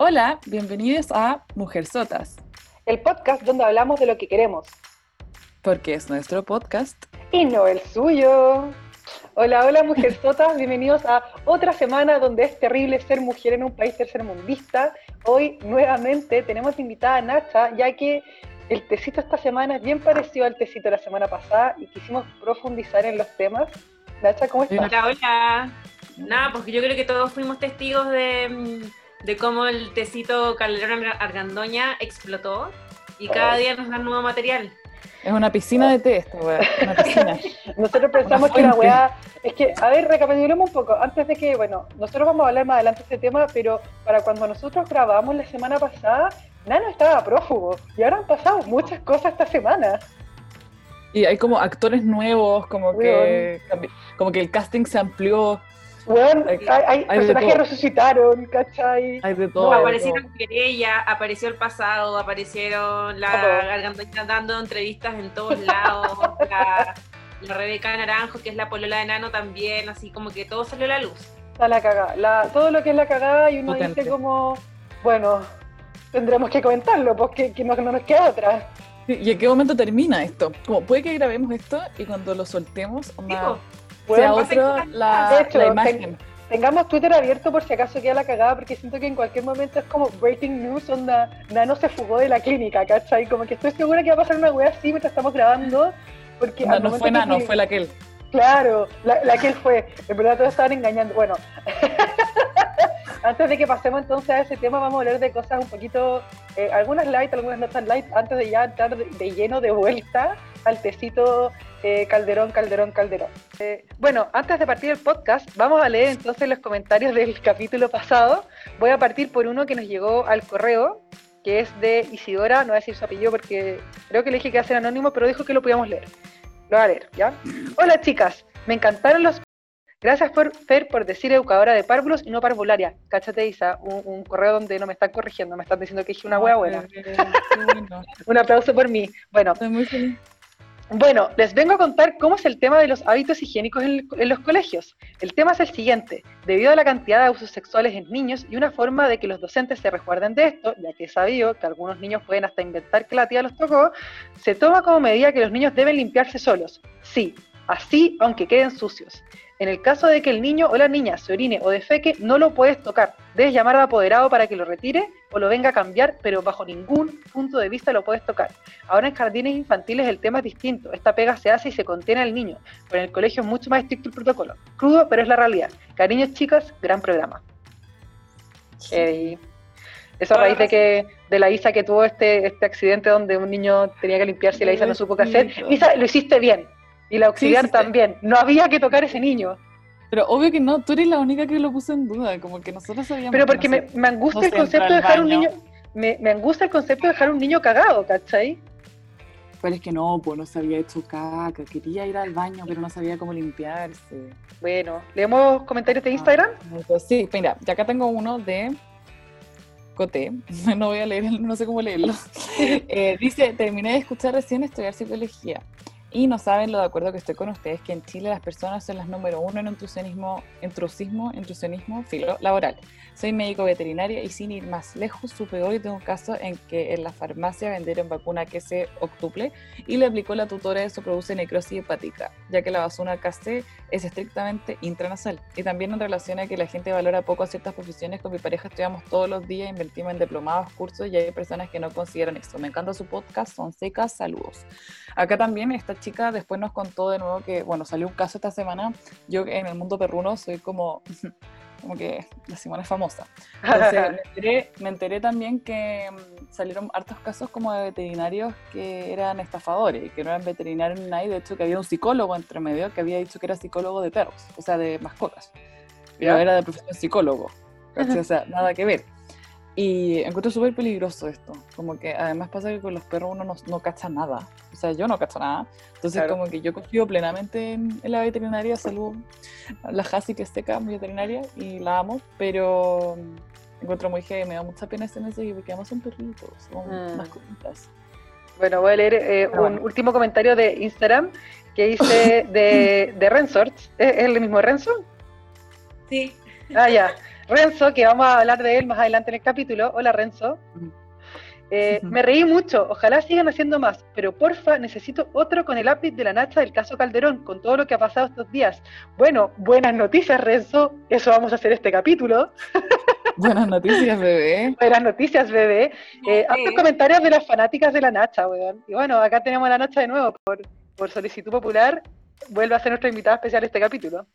Hola, bienvenidos a Mujer Sotas, el podcast donde hablamos de lo que queremos. Porque es nuestro podcast. Y no el suyo. Hola, hola Mujer Sotas, bienvenidos a otra semana donde es terrible ser mujer en un país tercermundista. Hoy nuevamente tenemos invitada a Nacha, ya que el tecito esta semana es bien parecido al tecito de la semana pasada y quisimos profundizar en los temas. Nacha, ¿cómo estás? Hola, hola. Nada, porque yo creo que todos fuimos testigos de mm, de cómo el tecito Calderón Argandoña explotó y cada día nos dan nuevo material. Es una piscina de té esta weá, una piscina. nosotros pensamos que la weá, es que, a ver, recapitulemos un poco, antes de que, bueno, nosotros vamos a hablar más adelante de este tema, pero para cuando nosotros grabamos la semana pasada, Nano estaba prófugo, y ahora han pasado muchas cosas esta semana. Y hay como actores nuevos, como que, como que el casting se amplió. Bueno, hay, personajes que resucitaron, ¿cachai? Hay de todo. aparecieron ella, apareció el pasado, aparecieron la garganta dando entrevistas en todos lados, la, Rebeca Naranjo, que es la polola de Nano también, así como que todo salió a la luz. Está la cagada, todo lo que es la cagada y uno dice como, bueno, tendremos que comentarlo, porque no, no nos queda otra. ¿Y en qué momento termina esto? Como puede que grabemos esto y cuando lo soltemos, sea otro la, la imagen. tengamos Twitter abierto por si acaso queda la cagada, porque siento que en cualquier momento es como breaking news, onda, Nano se fugó de la clínica, ¿cachai? Como que estoy segura que va a pasar una wea así mientras estamos grabando. Porque no, no fue Nano, fue la aquel. Claro, la, la que fue. En verdad todos estaban engañando. Bueno, antes de que pasemos entonces a ese tema, vamos a hablar de cosas un poquito, eh, algunas light, algunas no tan light, antes de ya entrar de lleno de vuelta al tecito eh, Calderón, Calderón, Calderón. Eh, bueno, antes de partir el podcast, vamos a leer entonces los comentarios del capítulo pasado. Voy a partir por uno que nos llegó al correo, que es de Isidora, no voy a decir su apellido porque creo que le dije que iba a ser anónimo, pero dijo que lo podíamos leer. Lo voy a leer, ¿ya? Hola chicas, me encantaron los... Gracias por Fer por decir educadora de párvulos y no parvularia. Cáchate, Isa, un, correo donde no me están corrigiendo, me están diciendo que dije una hueá buena. un aplauso por mí. Bueno, Estoy muy feliz. Bueno, les vengo a contar cómo es el tema de los hábitos higiénicos en, los colegios. El tema es el siguiente. Debido a la cantidad de abusos sexuales en niños y una forma de que los docentes se resguarden de esto, ya que he sabido que algunos niños pueden hasta inventar que la tía los tocó, se toma como medida que los niños deben limpiarse solos. Sí, así aunque queden sucios. En el caso de que el niño o la niña se orine o defeque, no lo puedes tocar. Debes llamar al apoderado para que lo retire o lo venga a cambiar, pero bajo ningún punto de vista lo puedes tocar. Ahora en jardines infantiles el tema es distinto. Esta pega se hace y se contiene al niño, pero en el colegio es mucho más estricto el protocolo. Crudo, pero es la realidad. Cariños, chicas, gran programa. eso a raíz de que de la Isa que tuvo este, este accidente donde un niño tenía que limpiarse y la Isa no supo qué hacer. Isa, lo hiciste bien y la auxiliar también. No había que tocar ese niño. Pero obvio que no, tú eres la única que lo puso en duda, como que nosotros sabíamos. Pero porque me, me, angustia el concepto de dejar un niño, me, me, angustia el concepto de dejar un niño cagado, ¿cachai? Pero es que no, pues no se había hecho caca, quería ir al baño, pero no sabía cómo limpiarse. Bueno, ¿leemos comentarios de Instagram? pues sí, mira, ya acá tengo uno de Coté, no voy a leer, no sé cómo leerlo. Eh, dice, terminé de escuchar recién estudiar psicología. Y no saben lo de acuerdo que estoy con ustedes, que en Chile las personas son las número uno en intrusionismo, intrusivismo, intrusionismo filo, laboral. Soy médico veterinario y sin ir más lejos, supe hoy de un caso en que en la farmacia vendieron vacuna que se octuple y le aplicó la tutora eso produce necrosis hepática, ya que la vacuna KC es estrictamente intranasal. Y también en relación a que la gente valora poco ciertas profesiones, con mi pareja estudiamos todos los días, invertimos en diplomados, cursos y hay personas que no consideran esto. Me encanta su podcast, son secas, saludos. Acá también esta chica después nos contó de nuevo que, bueno, salió un caso esta semana. Yo en el mundo perruno soy como como que la Simona es famosa. Entonces me enteré, también que mm, salieron hartos casos como de veterinarios que eran estafadores y que no eran veterinarios ni nadie, de hecho que había un psicólogo entre medio que había dicho que era psicólogo de perros, o sea, de mascotas. Pero era de profesión psicólogo, o sea, nada que ver. Y encuentro súper peligroso esto. Como que además pasa que con los perros uno no, no cacha nada. O sea, yo no cacho nada. Entonces, como que yo confío plenamente en, la veterinaria. Salud la Hasi que es seca, mi veterinaria, y la amo. Pero encuentro muy que me da mucha pena ese mensaje porque además son perritos, son mm. mascotitas. Bueno, voy a leer eh, un último comentario de Instagram que dice de, de Rensort. ¿Es el mismo Renzo? Sí. Ah, ya. Renzo, que vamos a hablar de él más adelante en el capítulo. Hola Renzo. Eh, me reí mucho, ojalá sigan haciendo más, pero porfa, necesito otro con el update de la Nacha del caso Calderón, con todo lo que ha pasado estos días. Bueno, buenas noticias, Renzo, eso vamos a hacer este capítulo. Buenas noticias, bebé. Buenas noticias, bebé. Eh, comentarios de las fanáticas de la Nacha, weón. Y bueno, acá tenemos a la Nacha de nuevo, por, por solicitud popular, vuelve a ser nuestra invitada especial este capítulo.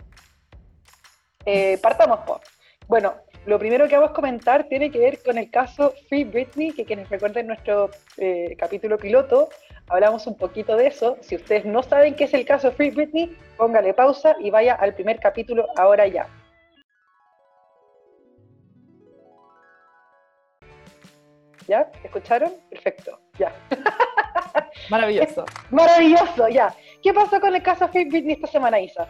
Eh, partamos, por. Bueno, lo primero que vamos a comentar tiene que ver con el caso Free Britney, que quienes recuerden nuestro eh, capítulo piloto, hablamos un poquito de eso. Si ustedes no saben qué es el caso Free Britney, póngale pausa y vaya al primer capítulo ahora ya. ¿Ya? ¿Escucharon? Perfecto, ya. Maravilloso. Maravilloso, ya. ¿Qué pasó con el caso Free Britney esta semana, Isa?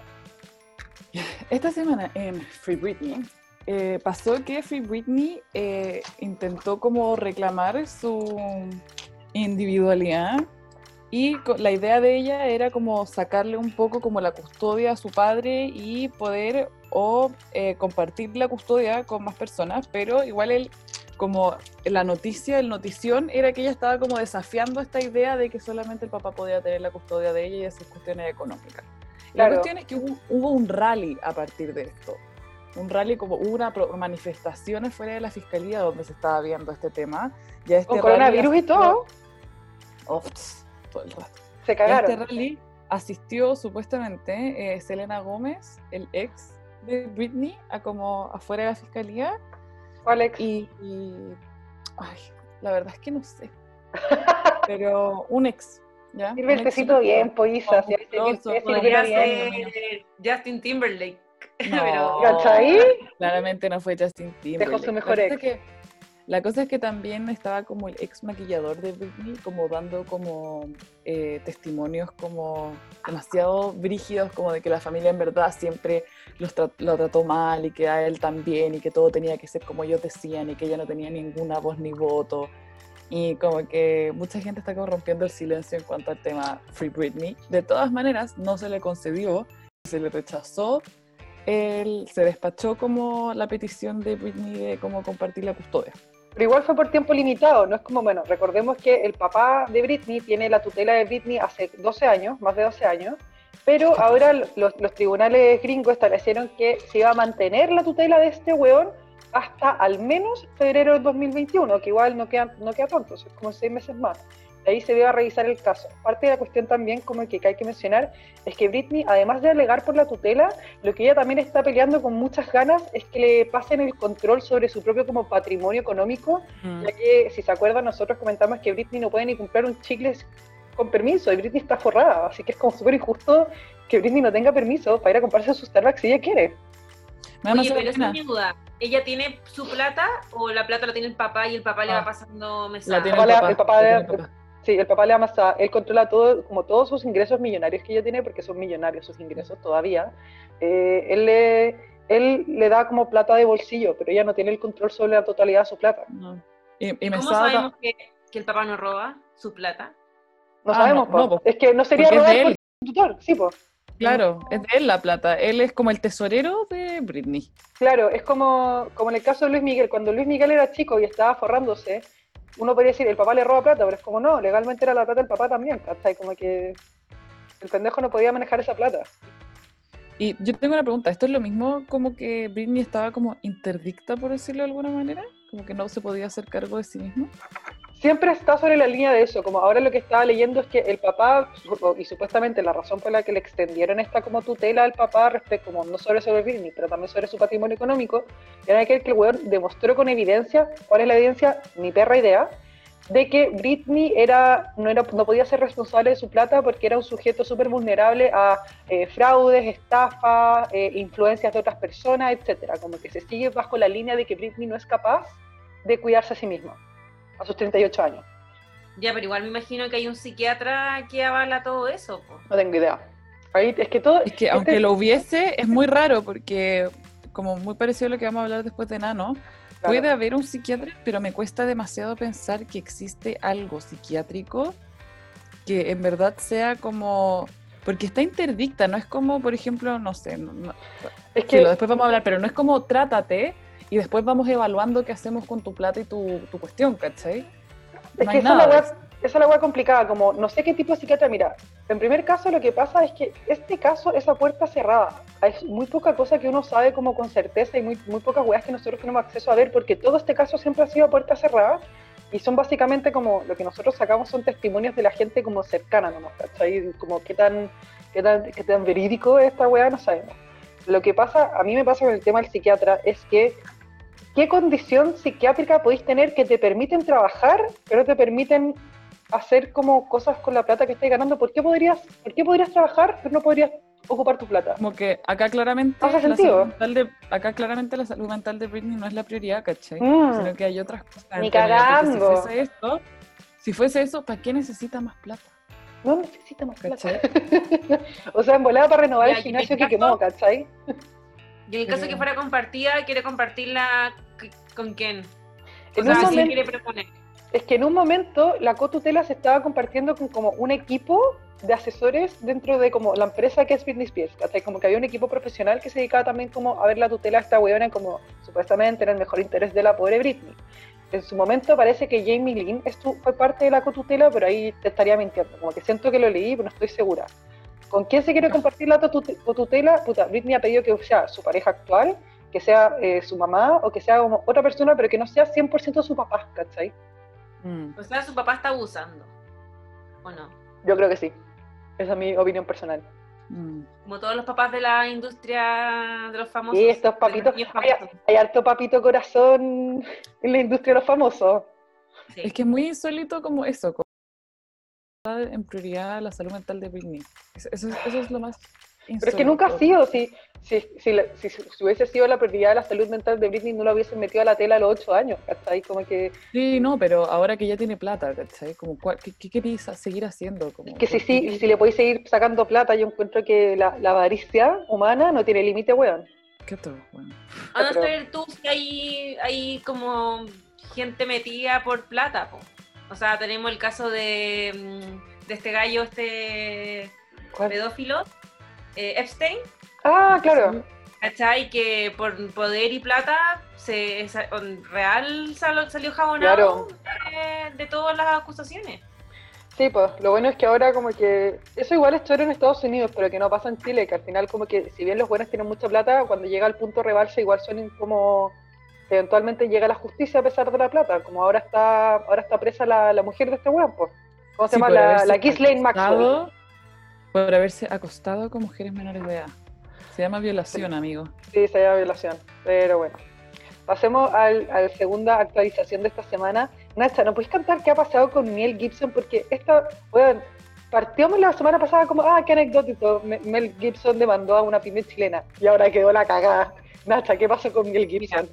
Esta semana en Free Britney eh, pasó que Free Britney eh, intentó como reclamar su individualidad y la idea de ella era como sacarle un poco como la custodia a su padre y poder o eh, compartir la custodia con más personas, pero igual él como la noticia, el notición era que ella estaba como desafiando esta idea de que solamente el papá podía tener la custodia de ella y esas cuestiones económicas. La cuestión es que hubo, un rally a partir de esto un rally como una manifestaciones fuera de la fiscalía donde se estaba viendo este tema. Ya este Con coronavirus y todo. todo el rato. Se cagaron. este rally asistió supuestamente eh, Selena Gómez, el ex de Britney, a como afuera de la fiscalía. ¿Cuál ex? Y, ay, la verdad es que no sé. Pero un ex. ¿ya? Sirve el tecito bien, ser Justin Timberlake. No, Claramente no fue Justin Timberlake. Dejó su mejor ex. la cosa es que también estaba como el ex maquillador de Britney, como dando como eh, testimonios como demasiado brígidos, como de que la familia en verdad siempre lo trató mal y que a él también y que todo tenía que ser como ellos decían y que ella no tenía ninguna voz ni voto. Y como que mucha gente está como rompiendo el silencio en cuanto al tema Free Britney. De todas maneras, no se le concedió, se le rechazó él se despachó como la petición de Britney de cómo compartir la custodia. Pero igual fue por tiempo limitado, no es como, bueno, recordemos que el papá de Britney tiene la tutela de Britney hace 12 años, más de 12 años, pero ahora los, tribunales gringos establecieron que se iba a mantener la tutela de este weón hasta al menos febrero del 2021, que igual no queda, no queda tanto, es como seis meses más ahí se debe revisar el caso. Parte de la cuestión también, como que hay que mencionar, es que Britney, además de alegar por la tutela, lo que ella también está peleando con muchas ganas es que le pasen el control sobre su propio como patrimonio económico, mm. ya que, si se acuerdan, nosotros comentamos que Britney no puede ni comprar un chicle con permiso, y Britney está forrada, así que es como súper injusto que Britney no tenga permiso para ir a comprarse sus Starbucks si ella quiere. Oye, pero esa es mi duda. ¿Ella tiene su plata o la plata la tiene el papá y el papá le va ah. pasando mensajes? el papá. El papá, Sí, el papá le amasa, él controla todo, como todos sus ingresos millonarios que ella tiene, porque son millonarios sus ingresos todavía. Eh, él, le, él le da como plata de bolsillo, pero ella no tiene el control sobre la totalidad de su plata. ¿Cómo sabemos que, que, el papá no roba su plata? No ah, sabemos, es que no sería robar por tutor, sí, pues. Claro, es de él la plata. Él es como el tesorero de Britney. Claro, es como, como en el caso de Luis Miguel. Cuando Luis Miguel era chico y estaba forrándose, uno podría decir, el papá le roba plata, pero es como no, legalmente era la plata del papá también, ¿cachai? Como que el pendejo no podía manejar esa plata. Y yo tengo una pregunta, ¿esto es lo mismo como que Britney estaba como interdicta, por decirlo de alguna manera? Como que no se podía hacer cargo de sí mismo siempre está sobre la línea de eso, como ahora lo que estaba leyendo es que el papá, y supuestamente la razón por la que le extendieron esta como tutela al papá respecto, como no sobre sobre Britney, pero también sobre su patrimonio económico, era que el weón demostró con evidencia, ¿cuál es la evidencia? Mi perra idea, de que Britney era, no, era, no podía ser responsable de su plata porque era un sujeto súper vulnerable a eh, fraudes, estafas, eh, influencias de otras personas, etcétera. Como que se sigue bajo la línea de que Britney no es capaz de cuidarse a sí misma a sus 38 años. Ya, pero igual me imagino que hay un psiquiatra que avala todo eso. No tengo idea. Ahí, es que todo. Es que aunque este lo hubiese, es muy raro porque, como muy parecido a lo que vamos a hablar después de Nano, puede haber un psiquiatra, pero me cuesta demasiado pensar que existe algo psiquiátrico que en verdad sea como. Porque está interdicta, no es como, por ejemplo, no sé. es que, después vamos a hablar, pero no es como trátate, y después vamos evaluando qué hacemos con tu plata y tu, tu cuestión, ¿cachai? Es que esa es, la esa es la wea complicada, como no sé qué tipo de psiquiatra, mira, en primer caso lo que pasa es que este caso, esa puerta cerrada, hay muy poca cosa que uno sabe como con certeza y muy, muy pocas weas que nosotros tenemos acceso a ver, porque todo este caso siempre ha sido puerta cerrada y son básicamente como lo que nosotros sacamos son testimonios de la gente como cercana nomás, ¿cachai? Como qué tan, qué tan, qué tan verídico es esta wea, no sabemos. Lo que pasa, a mí me pasa con el tema del psiquiatra, es que ¿qué condición psiquiátrica podéis tener que te permiten trabajar, pero te permiten hacer como cosas con la plata que estáis ganando? ¿Por qué podrías, por qué podrías trabajar, pero no podrías ocupar tu plata? Como que acá claramente, ¿Hace la salud mental de, acá claramente la salud mental de Britney no es la prioridad, ¿cachai? Mm. Sino que hay otras cosas. Ni cagando. Si fuese esto, si fuese eso, ¿para qué necesita más plata? No necesita más plata. ¿Cachai? o sea, en volada para renovar Ya, el gimnasio que quemó, ¿cachai? Y en el caso que fuera compartida, quiere compartirla con quién. O En sea, un ¿quién momento- quiere proponer? Es que en un momento la cotutela se estaba compartiendo con como un equipo de asesores dentro de como la empresa que es Britney Spears, ¿cachai? Como que había un equipo profesional que se dedicaba también como a ver la tutela de esta weona como supuestamente en el mejor interés de la pobre Britney. En su momento parece que Jamie Lynn fue parte de la cotutela, pero ahí te estaría mintiendo. Como que siento que lo leí, pero no estoy segura. ¿Con quién se quiere compartir la tute- cotutela? Puta, Britney ha pedido que sea su pareja actual, que sea eh, su mamá o que sea como otra persona, pero que no sea 100% su papá, ¿cachai? Mm. O sea, su papá está abusando. ¿O no? Yo creo que sí. Esa es mi opinión personal. Mm. Como todos los papás de la industria de los famosos. Y estos papitos, hay, famosos. hay harto papito corazón en la industria de los famosos. Sí. Es que es muy insólito como eso, como en prioridad la salud mental de Britney. Eso, eso es- eso es lo más insólito. Pero es que nunca ha sido, si, si, si, la- si- si hubiese sido la prioridad de la salud mental de Britney, no la hubiesen metido a la tela a los ocho años, ¿cachai? Como que, Sí, no, pero ahora que ya tiene plata, ¿cachai? Como, ¿cuál- ¿qué, qué queréis seguir haciendo? Como, que si, ¿por qué si, si le podéis seguir sacando plata, yo encuentro que la, la avaricia humana no tiene límite, weón. ¿Qué todo? Bueno. A no pero- ser tú si hay, hay como gente metida por plata, po. O sea, tenemos el caso de, mm, de este gallo, este ¿Cuál? pedófilo, eh, Epstein, Ah, claro. ¿cachai? Que por poder y plata se, real sal- salió jabonado de, de todas las acusaciones. Sí, pues lo bueno es que ahora como que eso igual es choro en Estados Unidos, pero que no pasa en Chile, que al final como que si bien los buenos tienen mucha plata, cuando llega al punto rebalsa igual son como eventualmente llega la justicia a pesar de la plata, como ahora está ahora está presa la, la mujer de este weón, pues. ¿Cómo se Sí, llama? La, la Ghislaine Maxwell. Por haberse acostado con mujeres menores de edad. Se llama violación, amigo. Sí, se llama violación, pero bueno. Pasemos al, a la segunda actualización de esta semana. Nacha, ¿no puedes contar qué ha pasado con Mel Gibson? Porque esta, bueno, partió la semana pasada como, ah, qué anecdótico, Me- Mel Gibson demandó a una pyme chilena y ahora quedó la cagada. Nacha, ¿qué pasó con Mel Gibson?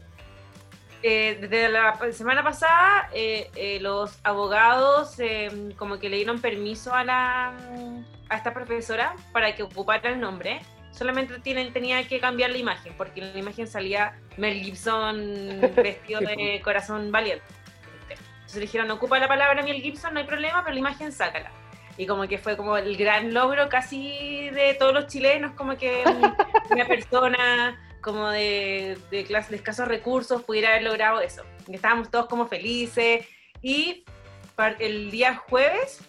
Eh, desde la semana pasada, eh, eh, los abogados eh, como que le dieron permiso a, la, a esta profesora para que ocupara el nombre. Solamente tienen, tenía que cambiar la imagen, porque en la imagen salía Mel Gibson vestido de corazón valiente. Entonces dijeron, ocupa la palabra Mel Gibson, no hay problema, pero la imagen sácala. Y como que fue como el gran logro casi de todos los chilenos, como que una persona como de, de, clase, de escasos recursos pudiera haber logrado eso. Y estábamos todos como felices. Y el día jueves,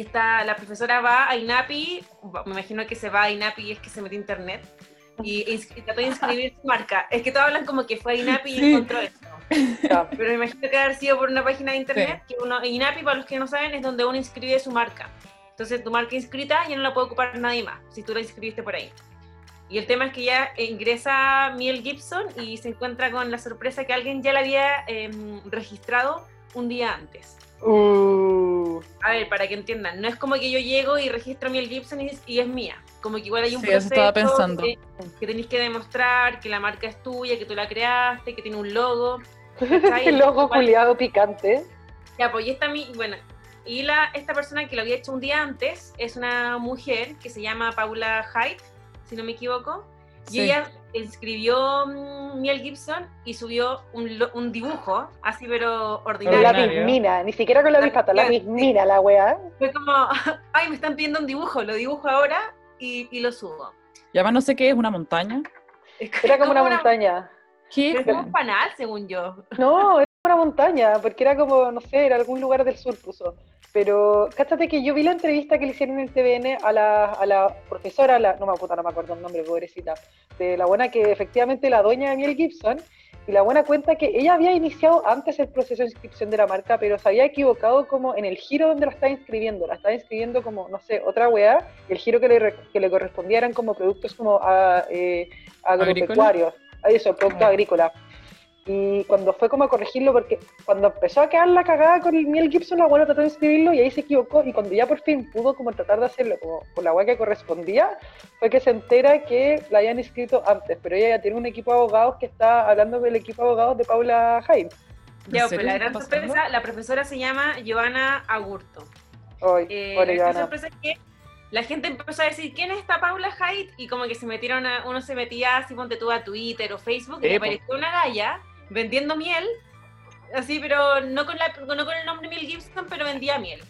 esta, la profesora va a INAPI, me imagino que se va a INAPI y es que se metió a internet, y y trató de inscribir su marca. Es que todos hablan como que fue a INAPI y Sí. encontró esto. Ya. Pero me imagino que haber sido por una página de internet, que uno, INAPI, para los que no saben, es donde uno inscribe su marca. Entonces tu marca inscrita ya no la puede ocupar nadie más, si tú la inscribiste por ahí. Y el tema es que ya ingresa Miel Gibson y se encuentra con la sorpresa que alguien ya la había em, registrado un día antes. Uh, A ver, para que entiendan, no es como que yo llego y registro Miel Gibson y, y es mía. Como que igual hay un Sí, eso estaba proceso pensando. que, que tenéis que demostrar que la marca es tuya, que tú la creaste, que tiene un logo. el logo culiado picante. Ya, pues y esta, mi- bueno, y la, esta persona que lo había hecho un día antes es una mujer que se llama Paula Hyde, si no me equivoco. Y Sí. ella escribió mm, Miel Gibson y subió un, lo- un dibujo, así pero La ordinario. Ordinario. mismina, ni siquiera con la La bispata, la mismina la weá. Fue como, ay, me están pidiendo un dibujo, lo dibujo ahora y, y lo subo. Y además no sé qué es una montaña. Era como una montaña. ¿Qué? Pero es un panal, según yo. No, una montaña, porque era como, no sé, era algún lugar del sur puso. Pero, cáchate que yo vi la entrevista que le hicieron en el TVN a la, a la profesora, la, no me puta, no me acuerdo el nombre, pobrecita, de la buena que efectivamente la dueña de Miel Gibson, y la buena cuenta que ella había iniciado antes el proceso de inscripción de la marca, pero se había equivocado como en el giro donde la estaba inscribiendo. La estaba inscribiendo como, no sé, otra weá, y el giro que le, que le correspondía eran como productos como a, eh, agropecuarios. Eso, producto Ah. agrícola. Y cuando fue como a corregirlo, porque cuando empezó a quedar la cagada con el Miel Gibson, la buena trató de inscribirlo y ahí se equivocó. Y cuando ya por fin pudo como tratar de hacerlo como por la weá que correspondía, fue que se entera que la habían inscrito antes. Pero ella ya tiene un equipo de abogados que está hablando del equipo de abogados de Paula Haim. Ya, ¿En serio pero la gran sorpresa, la profesora se llama Giovanna Agurto. Hoy, Eh, la Joana. sorpresa es que la gente empezó a decir, ¿quién es esta Paula Haidt? Y como que se metieron, a- uno se metía así, ponte tú a Twitter o Facebook, y po. apareció una galla vendiendo miel, así, pero no con, la, no con el nombre Miel Gibson, pero vendía miel.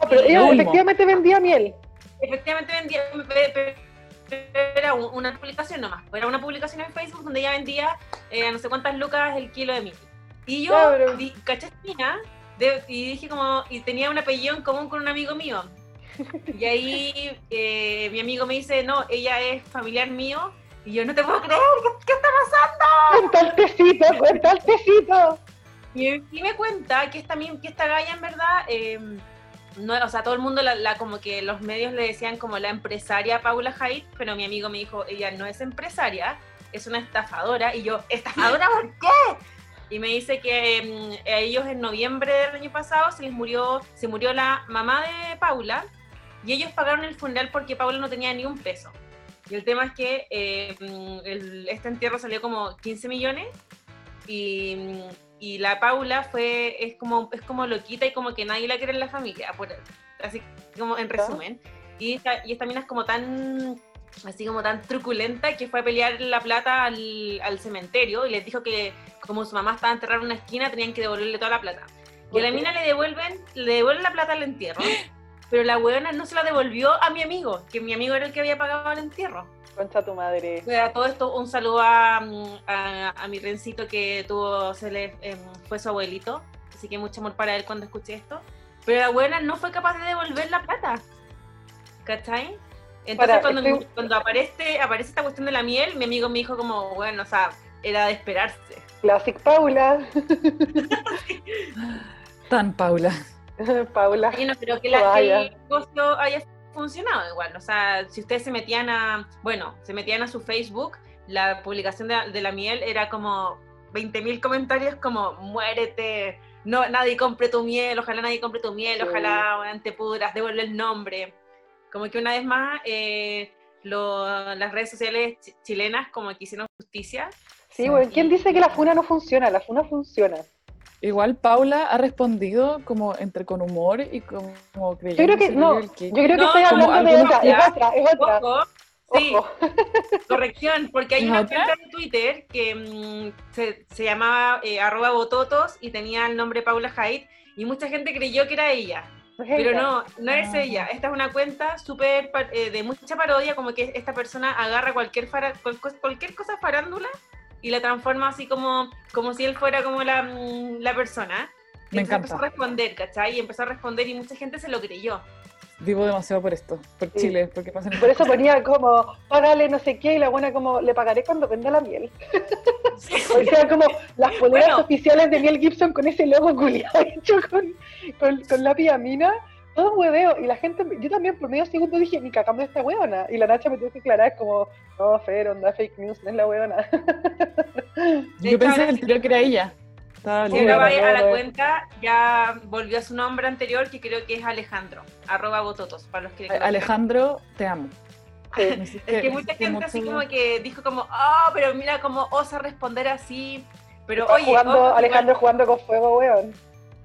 Ah, pero ella efectivamente vendía miel. Efectivamente vendía, era un- una publicación nomás, era una publicación en Facebook donde ella vendía eh, no sé cuántas lucas el kilo de miel. Y yo, Claro. di, caché de- y dije como, y tenía un apellido en común con un amigo mío. Y ahí eh, mi amigo me dice, no, ella es familiar mío, y yo no te puedo creer, ¿qué, qué está pasando? Cuenta el tecito, cuenta el tecito. Y, y me cuenta que esta, que esta galla en verdad, eh, no, o sea, todo el mundo, la, la- como que los medios le decían como la empresaria Paula Haidt, pero mi amigo me dijo, ella no es empresaria, es una estafadora. Y yo, ¿estafadora por qué? Y me dice que mm, a ellos en noviembre del año pasado se les murió, se murió la mamá de Paula y ellos pagaron el funeral porque Paula no tenía ni un peso. Y el tema es que eh, mm, el- este entierro salió como 15 millones y, mm, y la Paula fue, es como, es como loquita y como que nadie la quiere en la familia, por, así como en resumen. Y esta, y esta mina es como tan, así como tan truculenta que fue a pelear la plata al, al cementerio y les dijo que como su mamá estaba enterrada en una esquina tenían que devolverle toda la plata. Y a la mina le devuelven, le devuelven la plata al entierro, pero la huevona no se la devolvió a mi amigo, que mi amigo era el que había pagado el entierro. Concha tu madre. Pues, A todo esto, un saludo a, mm, a, a mi rencito que tuvo, se le, em, fue su abuelito, así que mucho amor para él cuando escuché esto. Pero la buena no fue capaz de devolver la plata, ¿cachai? Entonces Para, cuando, estoy- cuando aparece, aparece esta cuestión de la miel, mi amigo me dijo como, bueno, o sea, era de esperarse. Classic Paula. Tan Paula. Paula. Yo no creo que, la, que el negocio haya funcionado igual. O sea, si ustedes se metían a, bueno, se metían a su Facebook, la publicación de, de la miel era como 20.000 comentarios como, muérete, no, nadie compre tu miel, ojalá nadie compre tu miel, Sí. ojalá bueno, te pudras, devuelve el nombre. Como que una vez más, eh, lo- las redes sociales chi- chilenas como que hicieron justicia. Sí, bueno, ¿quién dice que la funa no funciona? La funa funciona. Igual Paula ha respondido como entre con humor y como, creyendo Yo creo que, no, que- yo creo que No, estoy hablando de otra, es otra, es otra. Ojo, sí, Ojo. Corrección, porque hay ¿Es una otra? cuenta de Twitter que mm, se, se llamaba eh, arroba bototos y tenía el nombre Paula Haidt y mucha gente creyó que era ella, pero no, no es Ah. ella. Esta es una cuenta súper eh, de mucha parodia, como que esta persona agarra cualquier, fara- cualquier cosa farándula y la transforma así como, como si él fuera como la, mm, la persona. Y Me entonces empezó a encanta. responder, ¿cachai? Y empezó a responder y mucha gente se lo creyó. Vivo demasiado por esto, por Sí. Chile, porque pasan Por eso ponía como, págale no sé qué, y la buena como, le pagaré cuando venda la miel. O sea, como las poleras Bueno. oficiales de Miel Gibson con ese logo culiado hecho con, con, con lápiz a mina. Todo un hueveo. Y la gente, yo también por medio segundo dije, ni cagando esta huevona. Y la Nacha me tuvo que aclarar como, no, Fer, onda fake news, no es la huevona. De Yo hecho, pensé el sí- tiro que era ella. Si vaya a la cuenta, ya volvió a su nombre anterior, que creo que es Alejandro, arroba bototos, para los que... Alejandro, te amo. Sí. Me hiciste- Es que mucha gente así como que dijo como, oh, pero mira cómo osa responder así. Pero Está oye, jugando, ojo, Alejandro jugando con fuego, weón.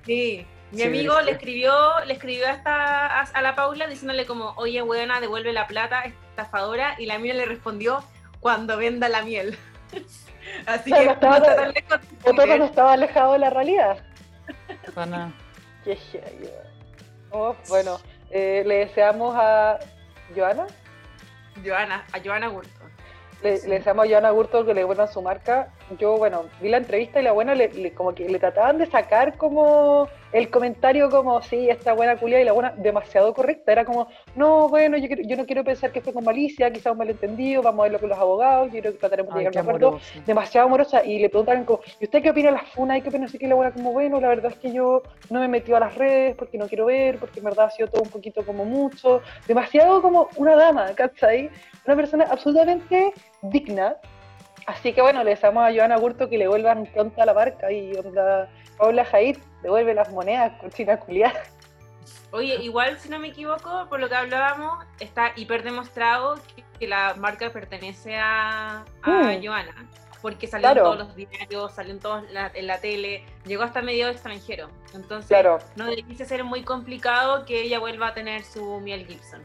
sí. Mi Sí, amigo sí. le escribió, le escribió hasta a, a la Paula diciéndole como, oye, weona, devuelve la plata, estafadora, y la mina le respondió, cuando venda la miel. Así Pero que no estaba no está tan- lejos. de O todo Twitter. no estaba alejado de la realidad. Qué weón. Oh, bueno, eh, le deseamos a Joana, Joana, a Joana Gurto. le, Sí. le deseamos a Joana Gurto que le vuelvan su marca yo, bueno, vi la entrevista y la buena le, como que le trataban de sacar como el comentario como, sí, esta buena culia y la buena demasiado correcta. Era como, no, bueno, yo, yo no quiero pensar que fue con malicia, quizás un malentendido, vamos a verlo con los abogados, yo creo que trataremos de llegar a un acuerdo. Demasiado amorosa. Y le preguntaban como, ¿y usted qué opina de las funas? ¿Y qué opina? Así que la buena como, bueno, la verdad es que yo no me he metido a las redes porque no quiero ver, porque en verdad ha sido todo un poquito como mucho. Demasiado como una dama, ¿cachai? Una persona absolutamente digna Así que bueno, le deseamos a Joana Gurto que le vuelvan pronto a la marca y onda Paula Jaid devuelve las monedas con China culiada. Oye, igual si no me equivoco, por lo que hablábamos, está hiper demostrado que, la marca pertenece a, a mm. Joana, porque salió en todos los diarios, salió en, todos en la tele, llegó hasta medio extranjero. Entonces, no debe ser muy complicado que ella vuelva a tener su miel Gibson.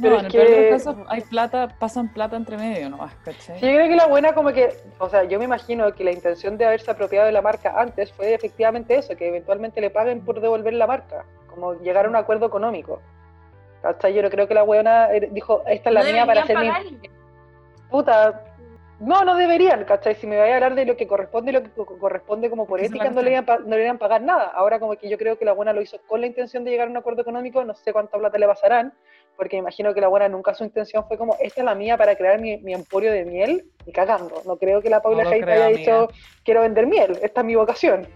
Pero en el casos hay plata, pasan plata entre medio ¿no? ¿cachai? Sí, yo creo que la buena como que, o sea, yo me imagino que la intención de haberse apropiado de la marca antes fue efectivamente eso, que eventualmente le paguen por devolver la marca, como llegar a un acuerdo económico. ¿Cachai? Yo no creo que la buena eh, dijo, esta es la mía para hacer mi... Puta, no, no deberían, ¿cachai? Si me voy a hablar de lo que corresponde lo que corresponde como por ética, no le, no le iban a pagar nada. Ahora como que yo creo que la buena lo hizo con la intención de llegar a un acuerdo económico, no sé cuánta plata le pasarán, porque imagino que la buena nunca su intención fue como, esta es la mía para crear mi, emporio de miel, y cagando. No creo que la Paula no haya dicho, quiero vender miel, esta es mi vocación.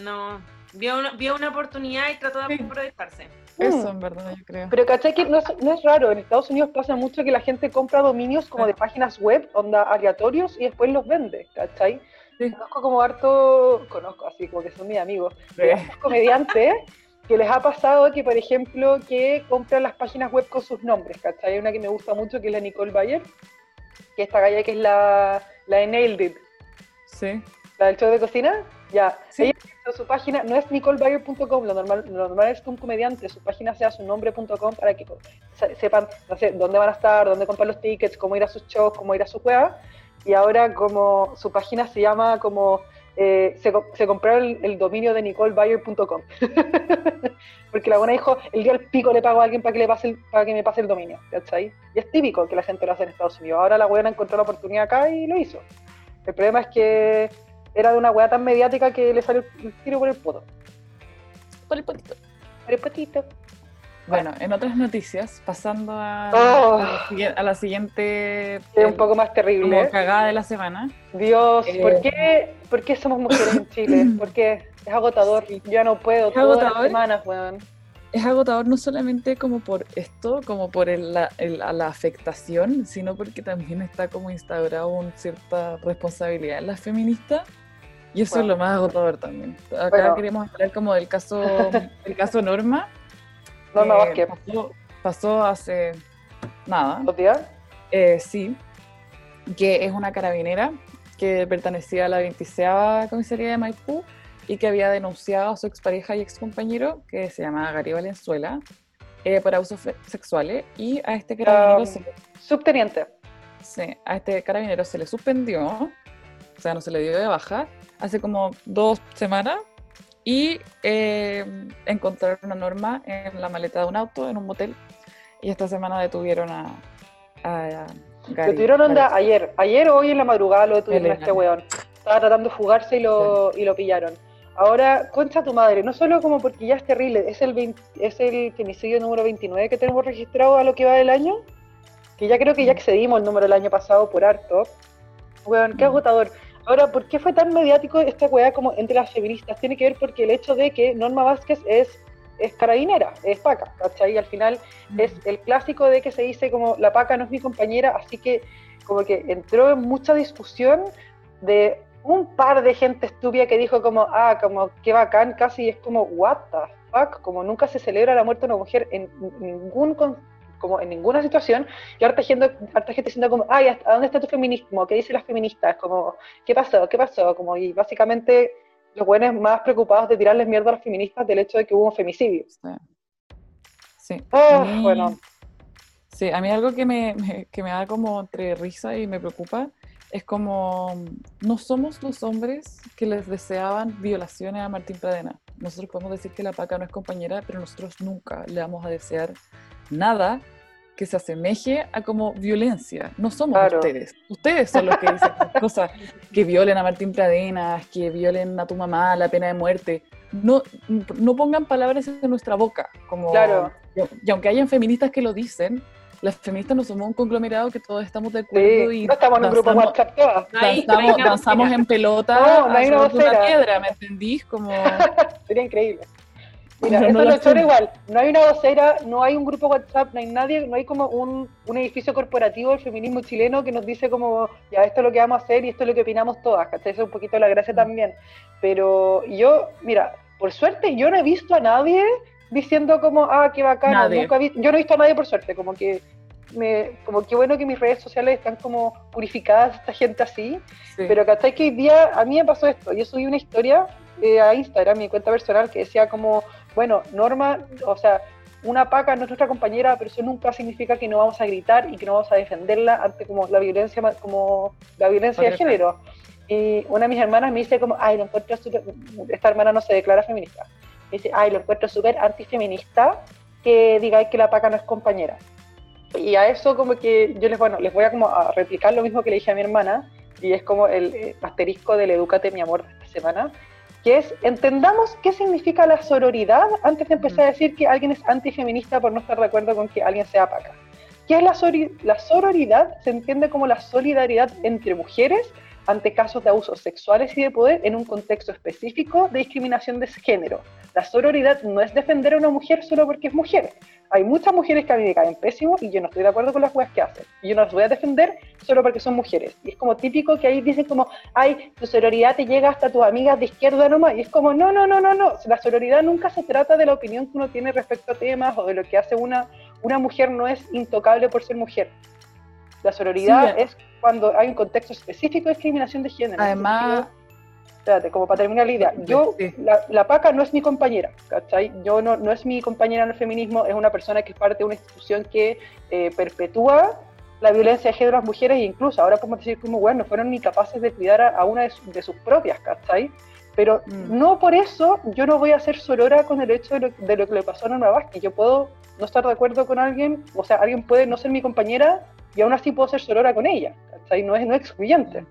No, vio una, vio una oportunidad y trató de aprovecharse. Eso, en verdad, yo creo. Pero ¿cachai? Que no es, no es, raro. En Estados Unidos pasa mucho que la gente compra dominios como de páginas web, onda aleatorios, y después los vende, ¿cachai? Conozco como harto, conozco así como que son mis amigos, comediantes que les ha pasado que, por ejemplo, que compran las páginas web con sus nombres, ¿cachai? Hay una que me gusta mucho que es la Nicole Bayer, que esta galla que es la, la de Nailed It. Sí. La del show de cocina. Ya. ¿Sí? Ella, su página no es nicolebayer.com, lo normal, lo normal es que un comediante su página sea su nombre.com para que sepan, no sé, dónde van a estar, dónde comprar los tickets, cómo ir a sus shows, cómo ir a su juega. Y ahora como su página se llama como eh, se, se, compraron el, dominio de nicolebayer.com. Porque la buena dijo, el día del pico le pago a alguien para que, le pase para que me pase el dominio. ¿cachai? Y es típico que la gente lo hace en Estados Unidos. Ahora la buena encontró la oportunidad acá y lo hizo. El problema es que era de una weá tan mediática que le salió el tiro por el poto. Por el potito. Por el potito. Bueno, en otras noticias, pasando a, oh. a, la, siguiente. Es un poco más terrible. Como cagada de la semana. Dios, ¿por, eh, qué, ¿por qué somos mujeres en Chile? ¿Por qué? Es agotador. Yo ya no puedo. Es todas agotador. las semanas, weón. Es agotador no solamente como por esto, como por la, la, afectación, sino porque también está como instaurado una cierta responsabilidad en las feministas. Y eso es lo más agotador también. Acá queremos hablar como del caso, el caso Norma no, eh, Pasó, hace nada. ¿Dos días? Eh, sí, que es una carabinera que pertenecía a la 26 comisaría de Maipú y que había denunciado a su expareja y excompañero, que se llama Gary Valenzuela, eh, por abusos sexuales. Y a este carabinero se Subteniente. Sí, a este carabinero se le suspendió, o sea, no se le dio de baja, hace como dos semanas y eh, encontraron una norma en la maleta de un auto en un motel y esta semana detuvieron a, a, Detuvieron onda ayer, ayer o hoy en la madrugada lo detuvieron a este weón. Estaba tratando de fugarse y lo, y lo pillaron. Ahora, concha tu madre, no solo como porque ya es terrible, es el, es el femicidio número 29 que tenemos registrado a lo que va del año, que ya creo que ya excedimos el número del año pasado por harto. Weón, qué mm. agotador. Ahora, ¿por qué fue tan mediático esta weá como entre las feministas? Tiene que ver porque el hecho de que Norma Vázquez es, es carabinera, es paca, ¿cachai? Y al final es el clásico de que se dice como la paca no es mi compañera, así que como que entró en mucha discusión de un par de gente estúpida que dijo como, ah, como qué bacán, casi es como, what the fuck, como nunca se celebra la muerte de una mujer en ningún como en ninguna situación, y harta gente, harta gente diciendo como, ay, ¿a dónde está tu feminismo? ¿Qué dicen las feministas? Como, ¿qué pasó? ¿Qué pasó? Como, y básicamente los buenos más preocupados de tirarles mierda a las feministas del hecho de que hubo un femicidio. Sí. Ah, bueno. Sí, a mí algo que me, que me da como entre risa y me preocupa es como no somos los hombres que les deseaban violaciones a Martín Pradena. Nosotros podemos decir que la paca no es compañera, pero nosotros nunca le vamos a desear nada que se asemeje a como violencia. No somos ustedes. Ustedes son los que dicen cosas que violen a Martín Pradenas, que violen a tu mamá, la pena de muerte. No, no pongan palabras en nuestra boca. Como, claro. Y aunque hayan feministas que lo dicen, las feministas no somos un conglomerado que todos estamos de acuerdo y no estamos en un grupo WhatsApp todas. Danzamos, en pelota no, no hay una, una piedra, ¿me entendís? Como... Sería increíble. Mira, eso lo es igual. No hay una vocera, no hay un grupo WhatsApp, no hay nadie, no hay como un, un, edificio corporativo del feminismo chileno que nos dice como, ya, esto es lo que vamos a hacer y esto es lo que opinamos todas, ¿cachai? Eso es un poquito la gracia mm. también. Pero yo, mira, por suerte yo no he visto a nadie diciendo como, ah, qué bacán, nunca vi, yo no he visto a nadie por suerte, como que me, como qué bueno que mis redes sociales están como purificadas esta gente así, pero ¿cachai? Que hoy día a mí me pasó esto, yo subí una historia eh, a Instagram, mi cuenta personal, que decía como, bueno, Norma, o sea, una paca no es nuestra compañera, pero eso nunca significa que no vamos a gritar y que no vamos a defenderla ante como la violencia, como la violencia de género. Y una de mis hermanas me dice como, ay, lo encuentro súper, esta hermana no se declara feminista, me dice, ay, lo encuentro súper antifeminista que digáis que la paca no es compañera. Y a eso como que yo les, bueno, les voy a como a replicar lo mismo que le dije a mi hermana, y es como el eh, asterisco del Edúcate mi amor de esta semana, que es entendamos qué significa la sororidad antes de empezar a decir que alguien es antifeminista por no estar de acuerdo con que alguien sea paca. ¿Qué es la, la sororidad? Se entiende como la solidaridad entre mujeres ante casos de abusos sexuales y de poder en un contexto específico de discriminación de género. La sororidad no es defender a una mujer solo porque es mujer. Hay muchas mujeres que a mí me caen pésimo y yo no estoy de acuerdo con las cosas que hacen. Y yo no las voy a defender solo porque son mujeres. Y es como típico que ahí dicen como, ay, tu sororidad te llega hasta tus amigas de izquierda nomás. Y es como, no, no, no, no, no. La sororidad nunca se trata de la opinión que uno tiene respecto a temas o de lo que hace una, una mujer no es intocable por ser mujer. La sororidad es cuando hay un contexto específico de discriminación de género. Además, espérate, como para terminar la idea, yo, la, la, PACA no es mi compañera, ¿cachai? Yo no, no es mi compañera en el feminismo, es una persona que es parte de una institución que eh, perpetúa la violencia de género a las mujeres e incluso ahora podemos decir como, bueno, no fueron ni capaces de cuidar a, una de, sus propias, ¿cachai? Pero mm. no por eso yo no voy a ser sorora con el hecho de lo, de lo que le pasó a Norma Vázquez. Yo puedo no estar de acuerdo con alguien, o sea, alguien puede no ser mi compañera y aún así puedo ser sorora con ella, ¿cachai? No es, no es excluyente.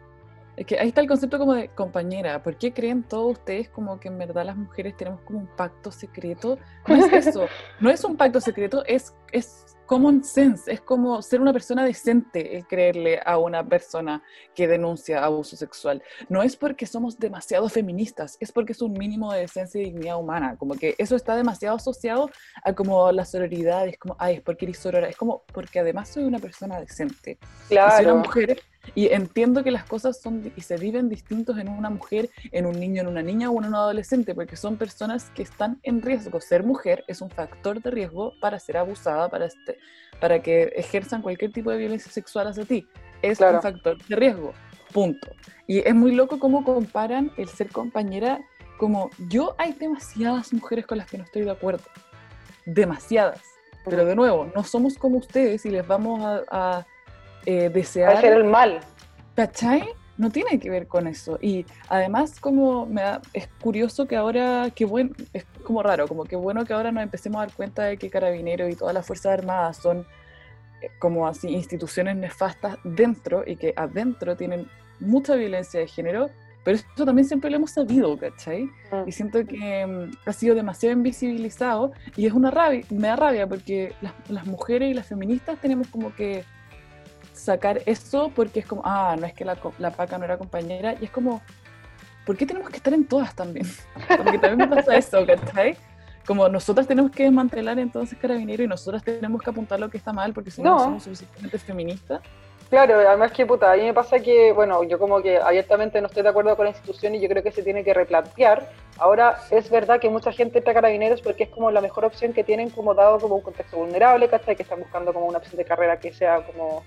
Es que ahí está el concepto como de compañera. ¿Por qué creen todos ustedes como que en verdad las mujeres tenemos como un pacto secreto? No es eso, no es un pacto secreto, es, es common sense, es como ser una persona decente el creerle a una persona que denuncia abuso sexual. No es porque somos demasiado feministas, es porque es un mínimo de decencia y dignidad humana, como que eso está demasiado asociado a como la sororidad, es como, ay, es porque eres sorora, es como porque además soy una persona decente. Claro. Y soy una mujer y entiendo que las cosas son y se viven distintos en una mujer, en un niño, en una niña o en un adolescente, porque son personas que están en riesgo. Ser mujer es un factor de riesgo para ser abusada, para, este, para que ejerzan cualquier tipo de violencia sexual hacia ti. Es un factor de riesgo, punto. Y es muy loco cómo comparan el ser compañera como yo hay demasiadas mujeres con las que no estoy de acuerdo. Demasiadas. Pero de nuevo, no somos como ustedes y les vamos a eh, desear... Hacer el mal. ¿Cachai? No tiene que ver con eso. Y además como me es curioso que ahora, que bueno, es como raro, como que bueno que ahora nos empecemos a dar cuenta de que Carabineros y todas las Fuerzas Armadas son eh, como así instituciones nefastas dentro y que adentro tienen mucha violencia de género, pero eso también siempre lo hemos sabido, ¿cachai? Mm. Y siento que mm, ha sido demasiado invisibilizado y es una rabia, me da rabia porque las, las mujeres y las feministas tenemos como que sacar eso porque es como, ah, no es que la, la paca no era compañera, y es como, ¿por qué tenemos que estar en todas también? Porque también me pasa eso, ¿cachai? Como nosotras tenemos que desmantelar entonces Carabinero y nosotras tenemos que apuntar lo que está mal porque si no, somos suficientemente feministas. Claro, además que puta, a mí me pasa que, bueno, yo como que abiertamente no estoy de acuerdo con la institución y yo creo que se tiene que replantear. Ahora, es verdad que mucha gente entra a carabineros porque es como la mejor opción que tienen como dado como un contexto vulnerable, ¿cachai? Que están buscando como una opción de carrera que sea como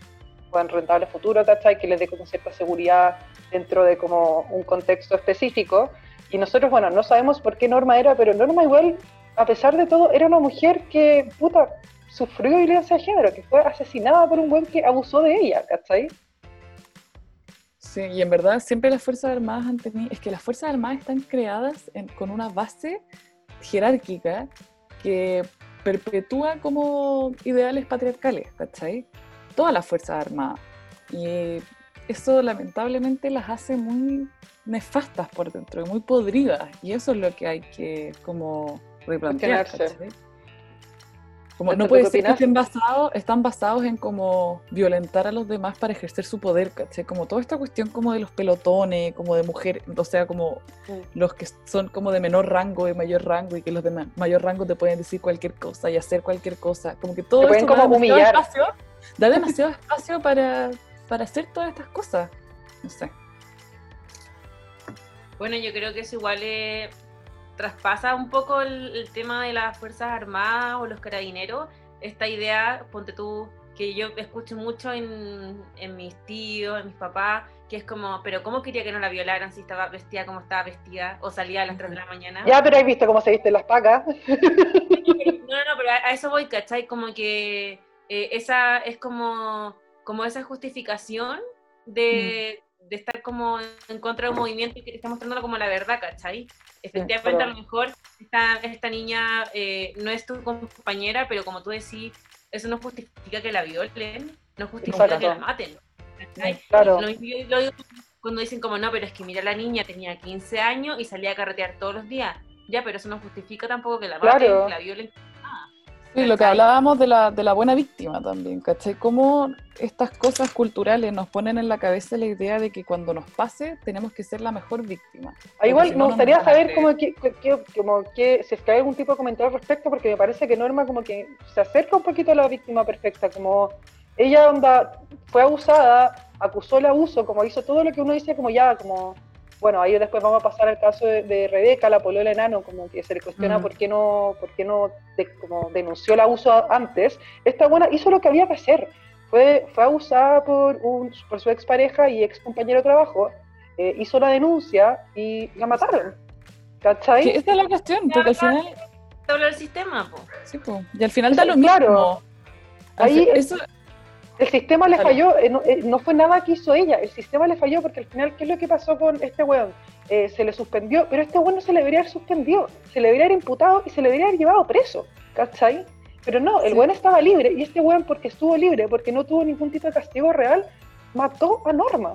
puedan rentable futuro, ¿cachai? Que les dé como cierta seguridad dentro de como un contexto específico. Y nosotros, bueno, no sabemos por qué Norma era, pero Norma igual, a pesar de todo, era una mujer que, puta, sufrió violencia de género, que fue asesinada por un buen que abusó de ella, ¿cachai? Sí, y en verdad siempre las Fuerzas Armadas han tenido, es que las Fuerzas Armadas están creadas con una base jerárquica que perpetúa como ideales patriarcales, ¿cachai? Todas las Fuerzas Armadas. Y eso lamentablemente las hace muy nefastas por dentro, muy podridas. Y eso es lo que hay que como replantear. Como no puede ser que estén basados, están basados en como violentar a los demás para ejercer su poder. Como toda esta cuestión como de los pelotones, como de mujer, o sea, como mm. los que son como de menor rango y mayor rango y que los de mayor rango te pueden decir cualquier cosa y hacer cualquier cosa. Como que todo eso como da humillar. Da demasiado espacio para, para hacer todas estas cosas. No sé. Bueno, yo creo que eso igual es traspasa un poco el, tema de las Fuerzas Armadas o los carabineros, esta idea, ponte tú, que yo escucho mucho en, en, mis tíos, en mis papás, que es como, pero ¿cómo quería que no la violaran si estaba vestida como estaba vestida o salía a las 3 de la mañana? Ya, pero has visto cómo se visten las pacas. No, no, pero a, eso voy, ¿cachai? Como que eh, esa es como, como esa justificación de, mm de estar como en contra de un movimiento y que está mostrándolo como la verdad, ¿cachai? Efectivamente, a lo mejor esta, esta niña eh, no es tu compañera, pero como tú decís, eso no justifica que la violen, no justifica que la maten. Claro. cuando dicen como, no, pero es que mira, la niña tenía 15 años y salía a carretear todos los días. Ya, pero eso no justifica tampoco que la maten, que la violen. Sí, lo que hablábamos de la, de la buena víctima también, ¿cachai? Cómo estas cosas culturales nos ponen en la cabeza la idea de que cuando nos pase tenemos que ser la mejor víctima. Ah, igual me gustaría saber cómo que, como que, si es que hay algún tipo de comentario al respecto, porque me parece que Norma como que se acerca un poquito a la víctima perfecta, como ella onda fue abusada, acusó el abuso, como hizo todo lo que uno dice como ya, como bueno, ahí después vamos a pasar al caso de, Rebeca, la polola enano, como que se le cuestiona mm. por qué no, por qué no como denunció el abuso antes. Esta buena hizo lo que había que hacer. Fue, fue abusada por, un, por su expareja y ex compañero de trabajo, eh, hizo la denuncia y la mataron. ¿Cachai? esta es la cuestión, porque al final... Habla el sistema, po. Sí, po. Y al final da lo mismo. Ahí, eso, el sistema le falló, eh, eh, no, fue nada que hizo ella, el sistema le falló porque al final, ¿qué es lo que pasó con este weón? Eh, se le suspendió, pero este weón no se le debería haber suspendido, se le debería haber imputado y se le debería haber llevado preso, ¿cachai? Pero no, el weón estaba libre y este weón porque estuvo libre, porque no tuvo ningún tipo de castigo real, mató a Norma.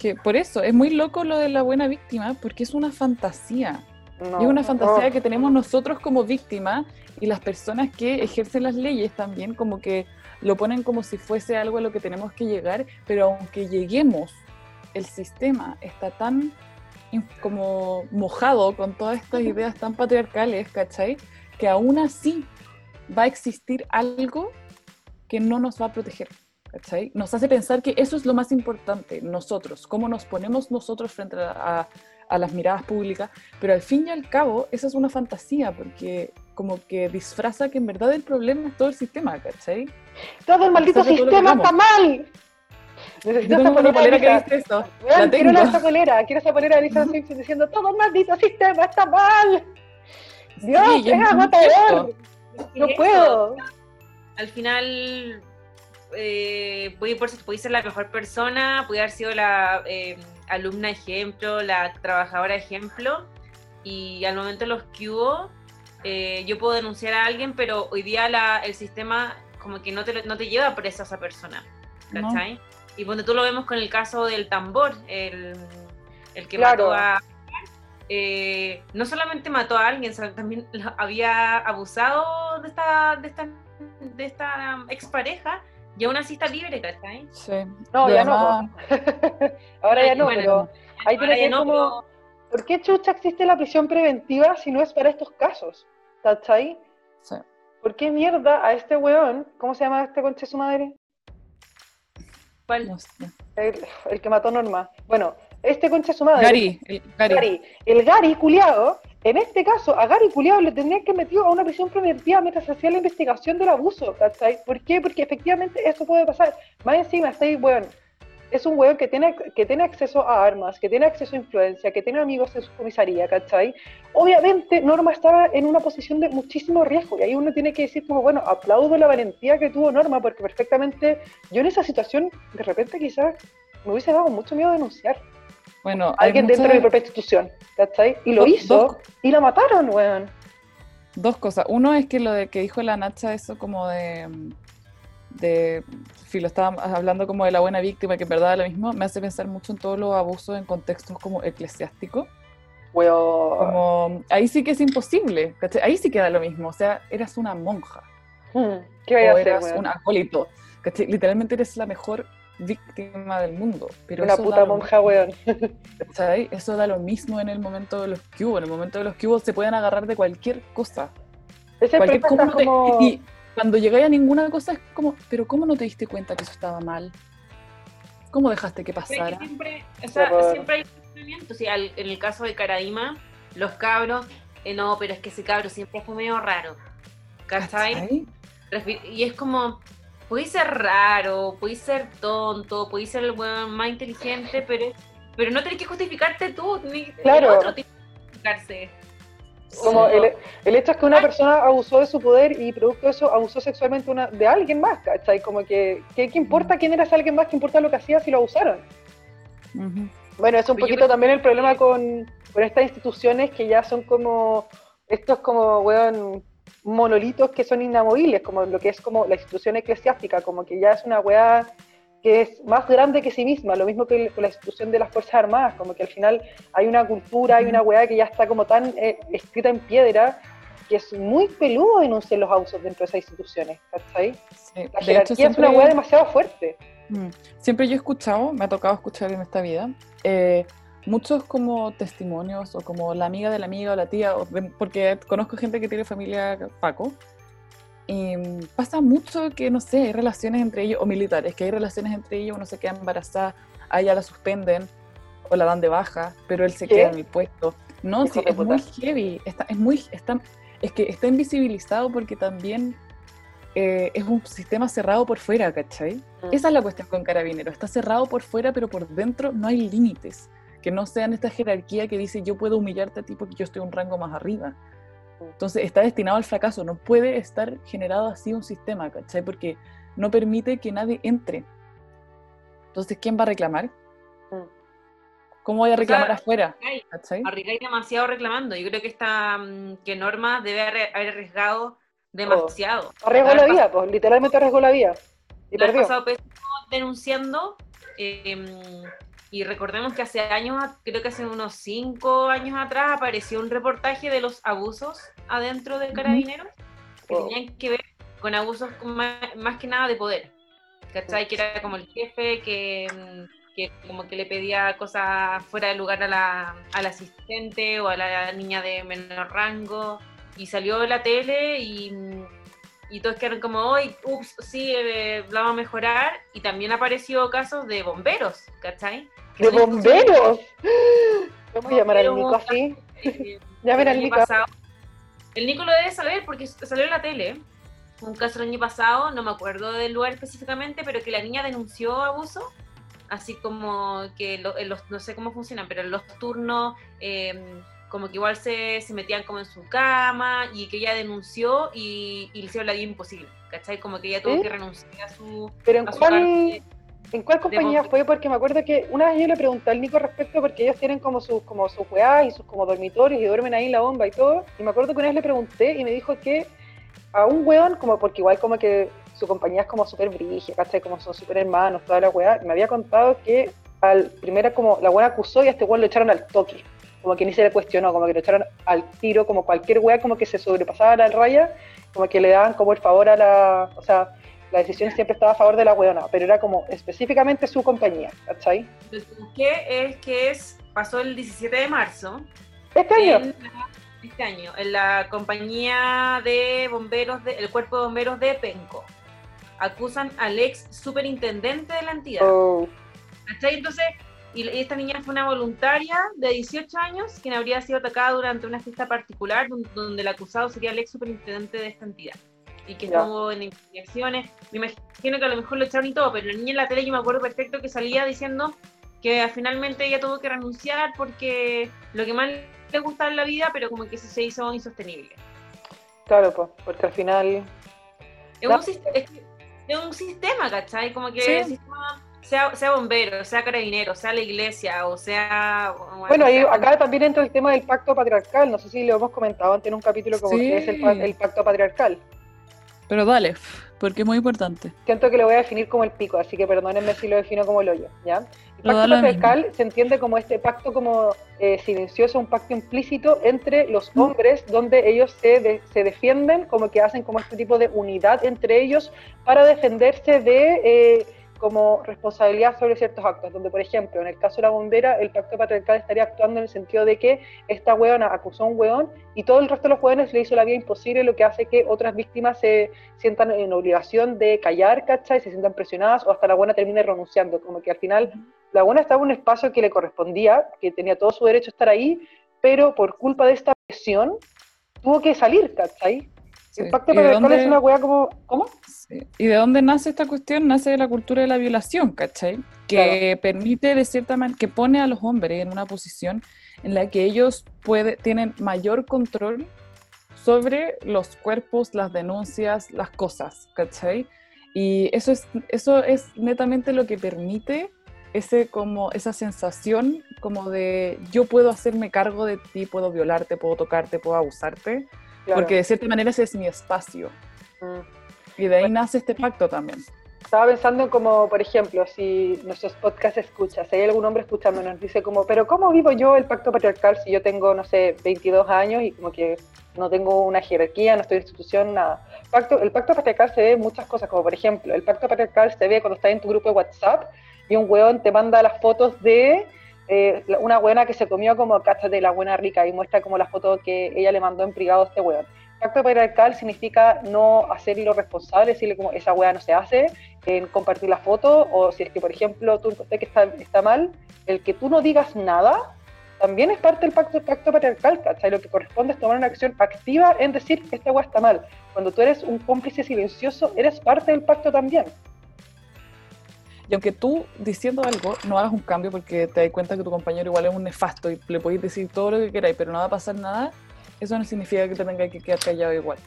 Que por eso, es muy loco lo de la buena víctima, porque es una fantasía. es una fantasía que tenemos nosotros como víctimas y las personas que ejercen las leyes también, como que lo ponen como si fuese algo a lo que tenemos que llegar, pero aunque lleguemos, el sistema está tan como mojado con todas estas ideas tan patriarcales, ¿cachai? Que aún así va a existir algo que no nos va a proteger. ¿cachai? Nos hace pensar que eso es lo más importante, nosotros, cómo nos ponemos nosotros frente a, a las miradas públicas, pero al fin y al cabo esa es una fantasía, porque como que disfraza que en verdad el problema es todo el sistema, ¿cachai? Todo el maldito sistema está mal. Necesito esa polera, que dice eso. quiero esa polera, quiero esa polera de Lisa Simpson diciendo todo el maldito sistema está mal. Dios, sí, No puedo. Al final eh, voy por ser la mejor persona, pude haber sido la eh, alumna ejemplo, la trabajadora ejemplo, y al momento los que hubo, eh, yo puedo denunciar a alguien, pero hoy día la, el sistema como que no te, no te lleva presa a esa persona, ¿cachai? Y cuando tú lo vemos con el caso del tambor, el, el que mató a... Eh, no solamente mató a alguien, también había abusado de esta, de esta, de esta expareja y aún así está libre, ¿cachai? Sí. No, ya no. Ahora ya no, pero ahí tiene que como... ¿Por qué chucha existe la prisión preventiva si no es para estos casos? ¿Cachai? Sí. ¿Por qué mierda a este weón, ¿cómo se llama este conche su madre? ¿Cuál? El, que mató a Norma. Bueno, este conche su madre. Gary, el Gary. El Gary culiado, en este caso, a Gary culiado le tendrían que meter a una prisión preventiva mientras se hacía la investigación del abuso, ¿cachai? ¿Por qué? Porque efectivamente eso puede pasar. Más encima, este weón es un weón que tiene, que tiene acceso a armas, que tiene acceso a influencia, que tiene amigos en su comisaría, ¿cachai? Obviamente Norma estaba en una posición de muchísimo riesgo y ahí uno tiene que decir como, bueno, aplaudo la valentía que tuvo Norma porque perfectamente yo en esa situación de repente quizás me hubiese dado mucho miedo denunciar. Bueno, alguien dentro de mi propia institución, ¿cachai? Y lo hizo y la mataron, weón. dos cosas. Uno es que lo de que dijo la Nacha, eso como de. De lo estaba hablando como de la buena víctima, que en verdad es lo mismo, me hace pensar mucho en todos los abusos en contextos como eclesiásticos. Como, ahí sí que es imposible, ahí sí queda lo mismo, o sea, eras una monja. Hmm, ¿Qué o eras un acólito, literalmente eres la mejor víctima del mundo. Pero una puta monja, weón. Eso da lo mismo en el momento de los cubos. En el momento de los cubos se pueden agarrar de cualquier cosa. Cualquier, como... Y cuando llegáis a ninguna cosa es como, pero ¿cómo no te diste cuenta que eso estaba mal? ¿Cómo dejaste que pasara? Siempre, o sea, siempre hay sufrimiento. en el caso de Caraima, los cabros, eh, no, pero es que ese cabro siempre fue medio raro. ¿Cachai? Y es como, puede ser raro, puede ser tonto, puede ser el más inteligente, pero, pero no tenés que justificarte tú, ni claro. el otro tiene que justificarse. Como el, el, hecho es que una persona abusó de su poder y producto de eso abusó sexualmente una, de alguien más, ¿cachai? Como que, ¿qué, importa quién era ese alguien más? ¿Qué importa lo que hacía si lo abusaron? Bueno, es un poquito también el problema con, con estas instituciones que ya son como, estos como, weón, monolitos que son inamovibles, como lo que es como la institución eclesiástica, como que ya es una weá que es más grande que sí misma, lo mismo que la institución de las Fuerzas Armadas, como que al final hay una cultura, hay una weá que ya está como tan eh, escrita en piedra, que es muy peludo denunciar los abusos dentro de esas instituciones, ¿cachai? La jerarquía es una weá demasiado fuerte. Mm. Siempre yo he escuchado, me ha tocado escuchar en esta vida, eh, muchos como testimonios o como la amiga de la amiga o la tía, porque conozco gente que tiene familia Paco, y pasa mucho que, no sé, hay relaciones entre ellos, o militares, que hay relaciones entre ellos, uno se queda embarazada, a ella la suspenden o la dan de baja, pero él se queda en el puesto. No, sí, es muy heavy, está, es, muy, está, es que está invisibilizado porque también eh, es un sistema cerrado por fuera, ¿cachai? Mm. Esa es la cuestión con Carabinero, está cerrado por fuera, pero por dentro no hay límites, que no sean esta jerarquía que dice yo puedo humillarte a ti porque yo estoy un rango más arriba. Entonces está destinado al fracaso, no puede estar generado así un sistema, ¿cachai? Porque no permite que nadie entre. Entonces, ¿quién va a reclamar? Mm. ¿Cómo voy a reclamar afuera? Arrigáis demasiado reclamando. Yo creo que esta mm, que Norma debe haber arriesgado demasiado. Oh. Arriesgó la vida, pues, literalmente arriesgó la vida. Y perdió. pasado denunciando eh, y recordemos que hace años, creo que hace unos cinco años atrás, apareció un reportaje de los abusos adentro de Carabineros que tenían que ver con abusos más, que nada de poder. ¿Cachai? Que era como el jefe que, mm, como que le pedía cosas fuera de lugar a la, al asistente o a la niña de menor rango. Y salió de la tele y, y todos quedaron como, hoy, ups, sí, eh, vamos a mejorar. Y también apareció casos de bomberos, ¿cachai? ¡De bomberos! Vamos a llamar al Nico así. ya verán al Nico. el Nico lo debe saber porque salió en la tele. Un caso el año pasado, no me acuerdo del lugar específicamente, pero que la niña denunció abuso. Así como que los, no sé cómo funcionan, pero en los turnos, em, como que igual se, se, metían como en su cama y que ella denunció y, y le hicieron la vida imposible. ¿Cachai? Como que ella tuvo que renunciar a su. ¿Pero en cuál.? ¿En cuál compañía fue? Porque me acuerdo que una vez yo le pregunté al Nico respecto porque ellos tienen como sus como sus y sus como dormitorios y duermen ahí en la bomba y todo. Y me acuerdo que una vez le pregunté y me dijo que a un weón, como porque igual como que su compañía es como súper brigia, ¿cachai? Como son súper hermanos, toda la weá. Me había contado que al primera como la weá acusó y a este weón lo echaron al toque. Como que ni se le cuestionó, como que lo echaron al tiro, como cualquier weá como que se sobrepasaba la raya, como que le daban como el favor a la, o sea, la decisión siempre estaba a favor de la weona, pero era como específicamente su compañía, ¿cachai? ¿Qué es que es, pasó el 17 de marzo. ¿Este año? este año, en la compañía de bomberos, de, el cuerpo de bomberos de Penco. Acusan al ex superintendente de la entidad. Oh. ¿Cachai? Entonces, y esta niña fue una voluntaria de 18 años quien habría sido atacada durante una fiesta particular donde el acusado sería el ex superintendente de esta entidad y que estuvo en investigaciones. Me imagino que a lo mejor lo echaron y todo, pero la niña en la tele yo me acuerdo perfecto que salía diciendo que finalmente ella tuvo que renunciar porque lo que más le gustaba en la vida, pero como que se hizo insostenible. Claro, pues, porque al final... Es, un, sistema, ¿cachai? Como que el sistema sea, sea bombero, sea carabinero, sea la iglesia, o sea... Bueno, ahí, acá también entra el tema del pacto patriarcal, no sé si lo hemos comentado antes en un capítulo como que es el, pacto patriarcal. Pero dale, porque es muy importante. Siento que lo voy a definir como el pico, así que perdónenme si lo defino como el hoyo, ¿ya? El pacto patriarcal se entiende como este pacto como eh, silencioso, un pacto implícito entre los hombres, donde ellos se, se defienden, como que hacen como este tipo de unidad entre ellos para defenderse de... Eh, como responsabilidad sobre ciertos actos, donde por ejemplo, en el caso de la bombera, el pacto patriarcal estaría actuando en el sentido de que esta hueona acusó a un hueón y todo el resto de los hueones le hizo la vida imposible, lo que hace que otras víctimas se sientan en obligación de callar, ¿cachai? Se sientan presionadas o hasta la buena termine renunciando, como que al final la buena estaba en un espacio que le correspondía, que tenía todo su derecho a estar ahí, pero por culpa de esta presión tuvo que salir, ¿cachai? El pacto patriarcal es una weá como. ¿Cómo? ¿Y de dónde nace esta cuestión? Nace de la cultura de la violación, ¿cachai? Que permite, de cierta manera, que pone a los hombres en una posición en la que ellos puede, tienen mayor control sobre los cuerpos, las denuncias, las cosas, ¿cachai? Y eso es, eso es netamente lo que permite ese, como, esa sensación como de yo puedo hacerme cargo de ti, puedo violarte, puedo tocarte, puedo abusarte porque de cierta manera ese es mi espacio. Mm. Y de ahí nace este pacto también. Estaba pensando en como, por ejemplo, si nuestros podcasts escuchas, si hay algún hombre escuchando, nos dice como, pero ¿cómo vivo yo el pacto patriarcal si yo tengo, no sé, 22 años y como que no tengo una jerarquía, no estoy en institución, nada? Pacto, el pacto patriarcal se ve en muchas cosas, como por ejemplo, el pacto patriarcal se ve cuando estás en tu grupo de WhatsApp y un weón te manda las fotos de eh, una buena que se comió como de la buena rica y muestra como la foto que ella le mandó en privado a este weón. Pacto patriarcal significa no hacerlo responsable, decirle como esa weá no se hace, en compartir la foto, o si es que, por ejemplo, tú encontrás que está, está mal, el que tú no digas nada también es parte del pacto, pacto patriarcal, ¿cachai? Lo que corresponde es tomar una acción activa en decir que esta weá está mal. Cuando tú eres un cómplice silencioso, eres parte del pacto también. Y aunque tú diciendo algo no hagas un cambio porque te das cuenta que tu compañero igual es un nefasto y le podéis decir todo lo que queráis, pero no va a pasar nada, eso no significa que te tengas que quedar callado igual.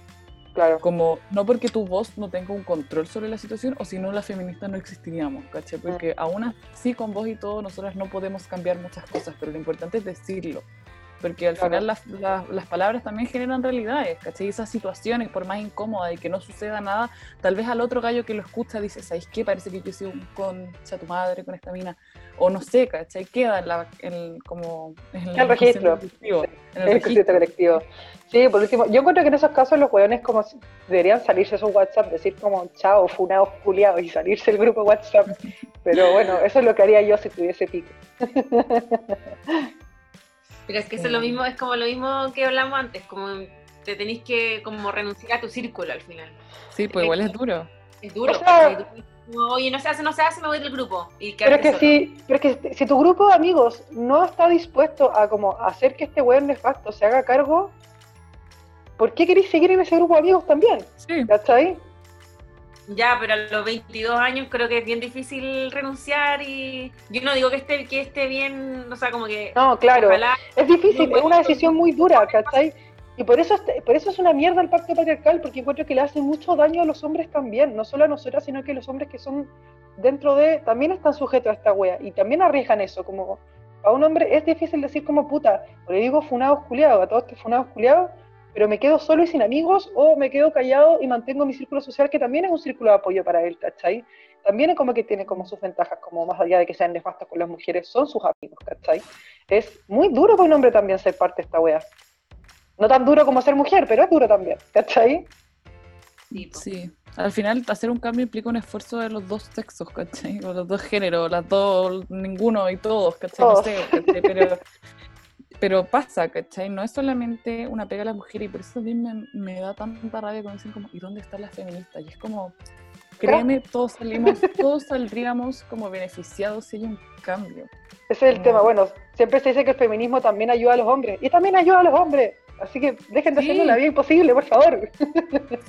Claro. Como, no porque tu voz no tenga un control sobre la situación, o si no, las feministas no existiríamos, ¿caché? Porque mm. aún así, con voz y todo, nosotras no podemos cambiar muchas cosas, pero lo importante es decirlo porque al final las, las, palabras también generan realidades, ¿cachai? Esas situaciones, por más incómodas y que no suceda nada, tal vez al otro gallo que lo escucha dice, ¿sabes qué? Parece que yo soy un concha tu madre con esta mina, o no sé, ¿cachai? Queda en la, en, como, en el, registro, en el, registro colectivo. Sí, por último, yo encuentro que en esos casos los hueones como deberían salirse de su WhatsApp, decir como chao, funados, culiados y salirse del grupo WhatsApp. Pero bueno, eso es lo que haría yo si tuviese pico. Pero es que eso es lo mismo, es como lo mismo que hablamos antes, como te tenéis que como renunciar a tu círculo al final. Sí, pues igual es duro. Es duro. oye, no se hace, no se hace, me voy del grupo. Y pero, es que si, pero que si tu grupo de amigos no está dispuesto a como hacer que este weón nefasto se haga cargo, ¿por qué queréis seguir en ese grupo de amigos también? Sí. ¿Cachai? Ya, pero a los 22 años creo que es bien difícil renunciar y yo no digo que esté, que esté bien, o sea, como que... No, claro, es difícil, es una decisión muy dura, ¿cachai? Y por eso, por eso es una mierda el pacto patriarcal, porque encuentro que le hace mucho daño a los hombres también, no solo a nosotras, sino que los hombres que son dentro de, también están sujetos a esta wea, y también arriesgan eso, como a un hombre es difícil decir como puta, o le digo funados culiados, a todos que funados culiados, pero me quedo solo y sin amigos o me quedo callado y mantengo mi círculo social, que también es un círculo de apoyo para él, ¿cachai? También es como que tiene como sus ventajas, como más allá de que sean nefastos con las mujeres, son sus amigos, ¿cachai? Es muy duro para un hombre también ser parte de esta wea. No tan duro como ser mujer, pero es duro también, ¿cachai? Sí, al final hacer un cambio implica un esfuerzo de los dos sexos, ¿cachai? O los dos géneros, las dos, ninguno y todos, ¿cachai? No sé, ¿cachai? Pero pero pasa, ¿cachai? No es solamente una pega a las mujeres y por eso también me, da tanta rabia cuando dicen como, ¿y dónde están las feministas? Y es como, créeme, todos salimos, todos saldríamos como beneficiados si hay un cambio. Ese es el tema, bueno, siempre se dice que el feminismo también ayuda a los hombres, y también ayuda a los hombres, así que dejen de hacerlo la vida imposible, por favor.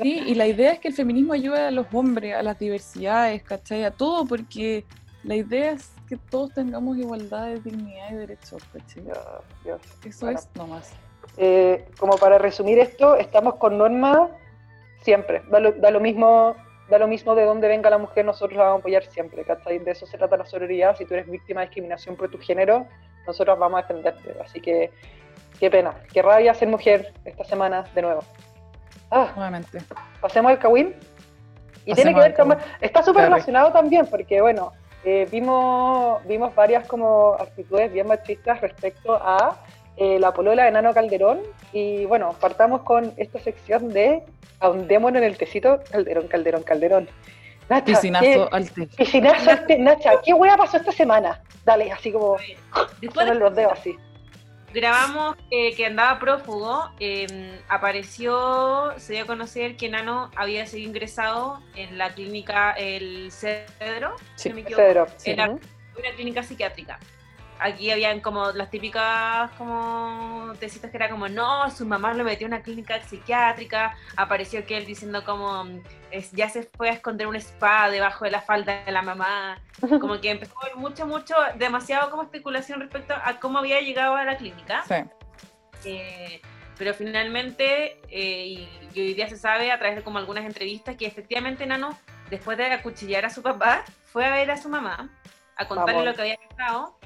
Sí, y la idea es que el feminismo ayude a los hombres, a las diversidades, ¿cachai? A todo, porque la idea es que todos tengamos igualdad de dignidad y derechos, Eso es nomás. Eh, como para resumir esto, estamos con Norma siempre. Da lo, mismo da lo mismo de dónde venga la mujer, nosotros la vamos a apoyar siempre, ¿cachai? De eso se trata la sororidad, si tú eres víctima de discriminación por tu género, nosotros vamos a defenderte, así que qué pena, qué rabia ser mujer esta semana de nuevo. Ah, Nuevamente. Pasemos al Kawin. Y tiene que ver con... Está súper relacionado también, porque bueno, eh, vimos, vimos varias como actitudes bien machistas respecto a eh, la polola de Nano Calderón. Y bueno, partamos con esta sección de ahondémonos en el tecito Calderón, Calderón, Calderón. Nacha, Piscinazo al té. Piscinazo al té. Nacha, ¿qué hueá pasó esta semana? Dale, así como... Después de... los dedos así grabamos eh, que andaba prófugo, em, apareció, se dio a conocer que Nano había sido ingresado en la clínica El Cedro, sí, Cedro, en una clínica psiquiátrica aquí habían como las típicas como tesitas que era como, no, su mamá lo metió en una clínica psiquiátrica, apareció que él diciendo como, ya se fue a esconder una espada debajo de la falda de la mamá, como que empezó a haber mucho, mucho, demasiado como especulación respecto a cómo había llegado a la clínica. Sí. Eh, pero finalmente, eh, y, hoy día se sabe a través de como algunas entrevistas que efectivamente Nano, después de acuchillar a su papá, fue a ver a su mamá, a contarle lo que había pasado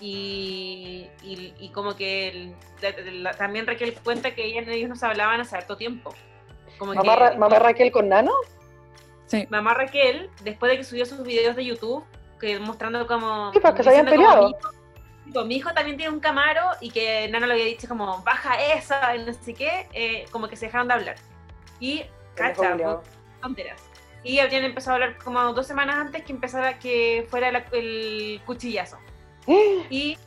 y, y, como que también Raquel cuenta que ella, ellos nos hablaban hace harto tiempo. Como ¿Mamá, ¿Mamá Raquel con Nano? Sí. Mamá Raquel, después de que subió sus videos de YouTube, que mostrando como... Sí, porque se habían peleado. Mi hijo, también tiene un Camaro y que Nano le había dicho como, baja esa, y no sé qué, eh, como que se dejaron de hablar. Y, cacha, tonteras. Y habían empezado a hablar como dos semanas antes que empezara que fuera el cuchillazo. Y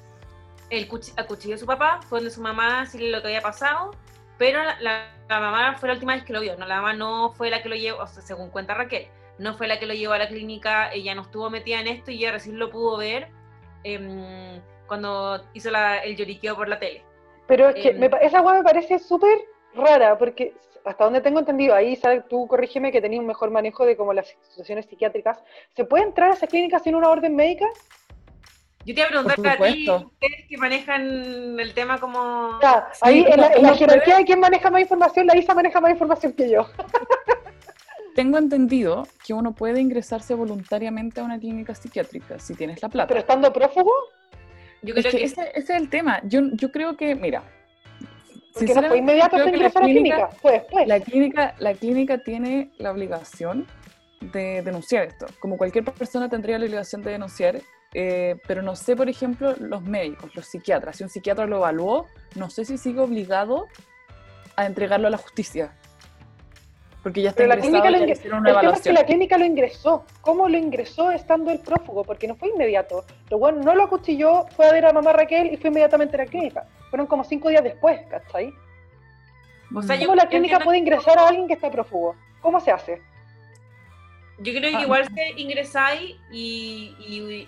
el acuchilló a su papá, fue donde su mamá decirle lo que había pasado, pero la, mamá fue la última vez que lo vio, no, la mamá no fue la que lo llevó, o sea, según cuenta Raquel, no fue la que lo llevó a la clínica, ella no estuvo metida en esto y ella recién lo pudo ver em, cuando hizo el lloriqueo por la tele. Pero es que em, esa agua me parece súper rara, porque hasta donde tengo entendido, ahí sabes, tú corrígeme que tenías un mejor manejo de como las instituciones psiquiátricas, ¿se puede entrar a esa clínica sin una orden médica? Yo te iba a preguntar a ti, ustedes que manejan el tema como... ahí en la, jerarquía de quién maneja más información, la ISA maneja más información que yo. Tengo entendido que uno puede ingresarse voluntariamente a una clínica psiquiátrica si tienes la plata. ¿Pero estando prófugo? Yo creo que, Ese, es el tema. Yo, yo creo que, mira... Porque no fue inmediato ingresar a la clínica, pues, pues. La clínica, la clínica tiene la obligación de denunciar esto. Como cualquier persona tendría la obligación de denunciar eh, pero no sé, por ejemplo, los médicos, los psiquiatras. Si un psiquiatra lo evaluó, no sé si sigue obligado a entregarlo a la justicia. Porque ya está la clínica lo una evaluación. la clínica lo ingresó. ¿Cómo lo ingresó estando el prófugo? Porque no fue inmediato. Lo bueno, no lo acuchilló, fue a ver a mamá Raquel y fue inmediatamente a la clínica. Fueron como cinco días después, ¿cachai? O sea, ¿Cómo la clínica puede ingresar a alguien que está prófugo? ¿Cómo se hace? Yo creo que ah. igual se ingresáis y y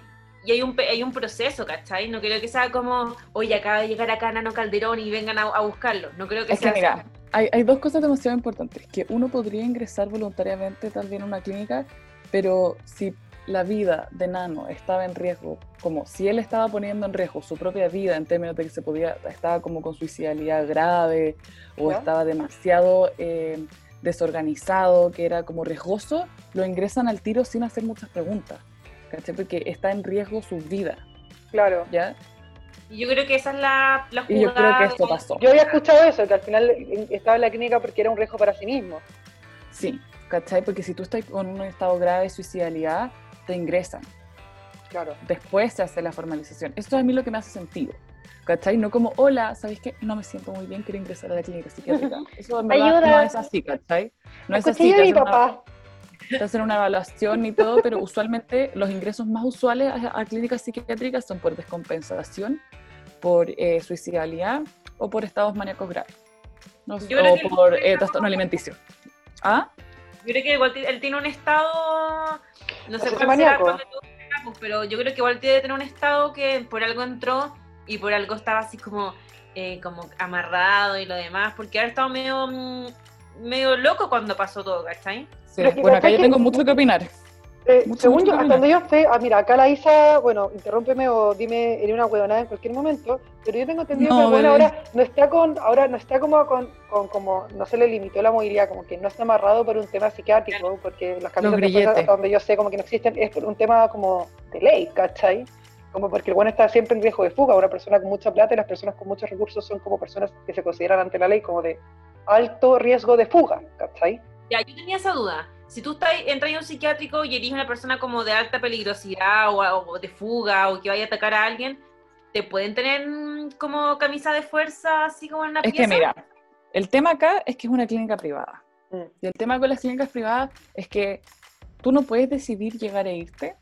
hay un, hay un proceso, ¿cachai? No creo que sea como, oye, acaba de llegar acá Nano Calderón y vengan a, buscarlo. No creo que sea que, mira, hay, hay, dos cosas demasiado importantes. Que uno podría ingresar voluntariamente también a una clínica, pero si la vida de Nano estaba en riesgo, como si él estaba poniendo en riesgo su propia vida en términos de que se podía, estaba como con suicidalidad grave o estaba demasiado eh, desorganizado, que era como riesgoso, lo ingresan al tiro sin hacer muchas preguntas. ¿Cachai? Porque está en riesgo su vida. Claro. ¿Ya? Y yo creo que esa es la, la jugada. Y yo creo que esto pasó. Yo había escuchado eso, que al final estaba en la clínica porque era un riesgo para sí mismo. Sí, ¿cachai? Porque si tú estás con un estado grave de suicidalidad, te ingresan. Claro. Después se hace la formalización. Esto es a mí lo que me hace sentido. ¿Cachai? No como, hola, ¿sabéis qué? No me siento muy bien, quiero ingresar a la clínica psiquiátrica. Eso en verdad no es así, ¿cachai? No es así. mi papá te hacen una evaluación y todo, pero usualmente los ingresos más usuales a, clínicas psiquiátricas son por descompensación, por eh, suicidalidad o por estados maníacos graves. No, o por eh, trastorno alimenticio. ¿Ah? Yo creo que igual él tiene un estado, no sé cuál será pero yo creo que igual tiene que tener un estado que por algo entró y por algo estaba así como, eh, como amarrado y lo demás, porque ha estado medio, mm, medio loco cuando pasó todo, ¿cachai? Bueno, acá yo tengo mucho que opinar. Eh, según yo, hasta donde yo sé, ah, mira, acá la Isa, bueno, interrúmpeme o dime en una huevonada en cualquier momento, pero yo tengo entendido que bueno, ahora no está con, ahora no está como con, con, como, no se le limitó la movilidad, como que no está amarrado por un tema psiquiátrico, porque las camisas de hasta donde yo sé como que no existen, es por un tema como de ley, ¿cachai? Como porque el bueno está siempre en riesgo de fuga, una persona con mucha plata y las personas con muchos recursos son como personas que se consideran ante la ley como de alto riesgo de fuga, ¿cachai? Ya, yo tenía esa duda si tú estás, entras en un psiquiátrico y eres una persona como de alta peligrosidad o, de fuga o que vaya a atacar a alguien, ¿te pueden tener como camisa de fuerza así como en una Es que mira, el tema acá es que es una clínica privada. Mm. Y el tema con las clínicas privadas es que tú no puedes decidir llegar e irte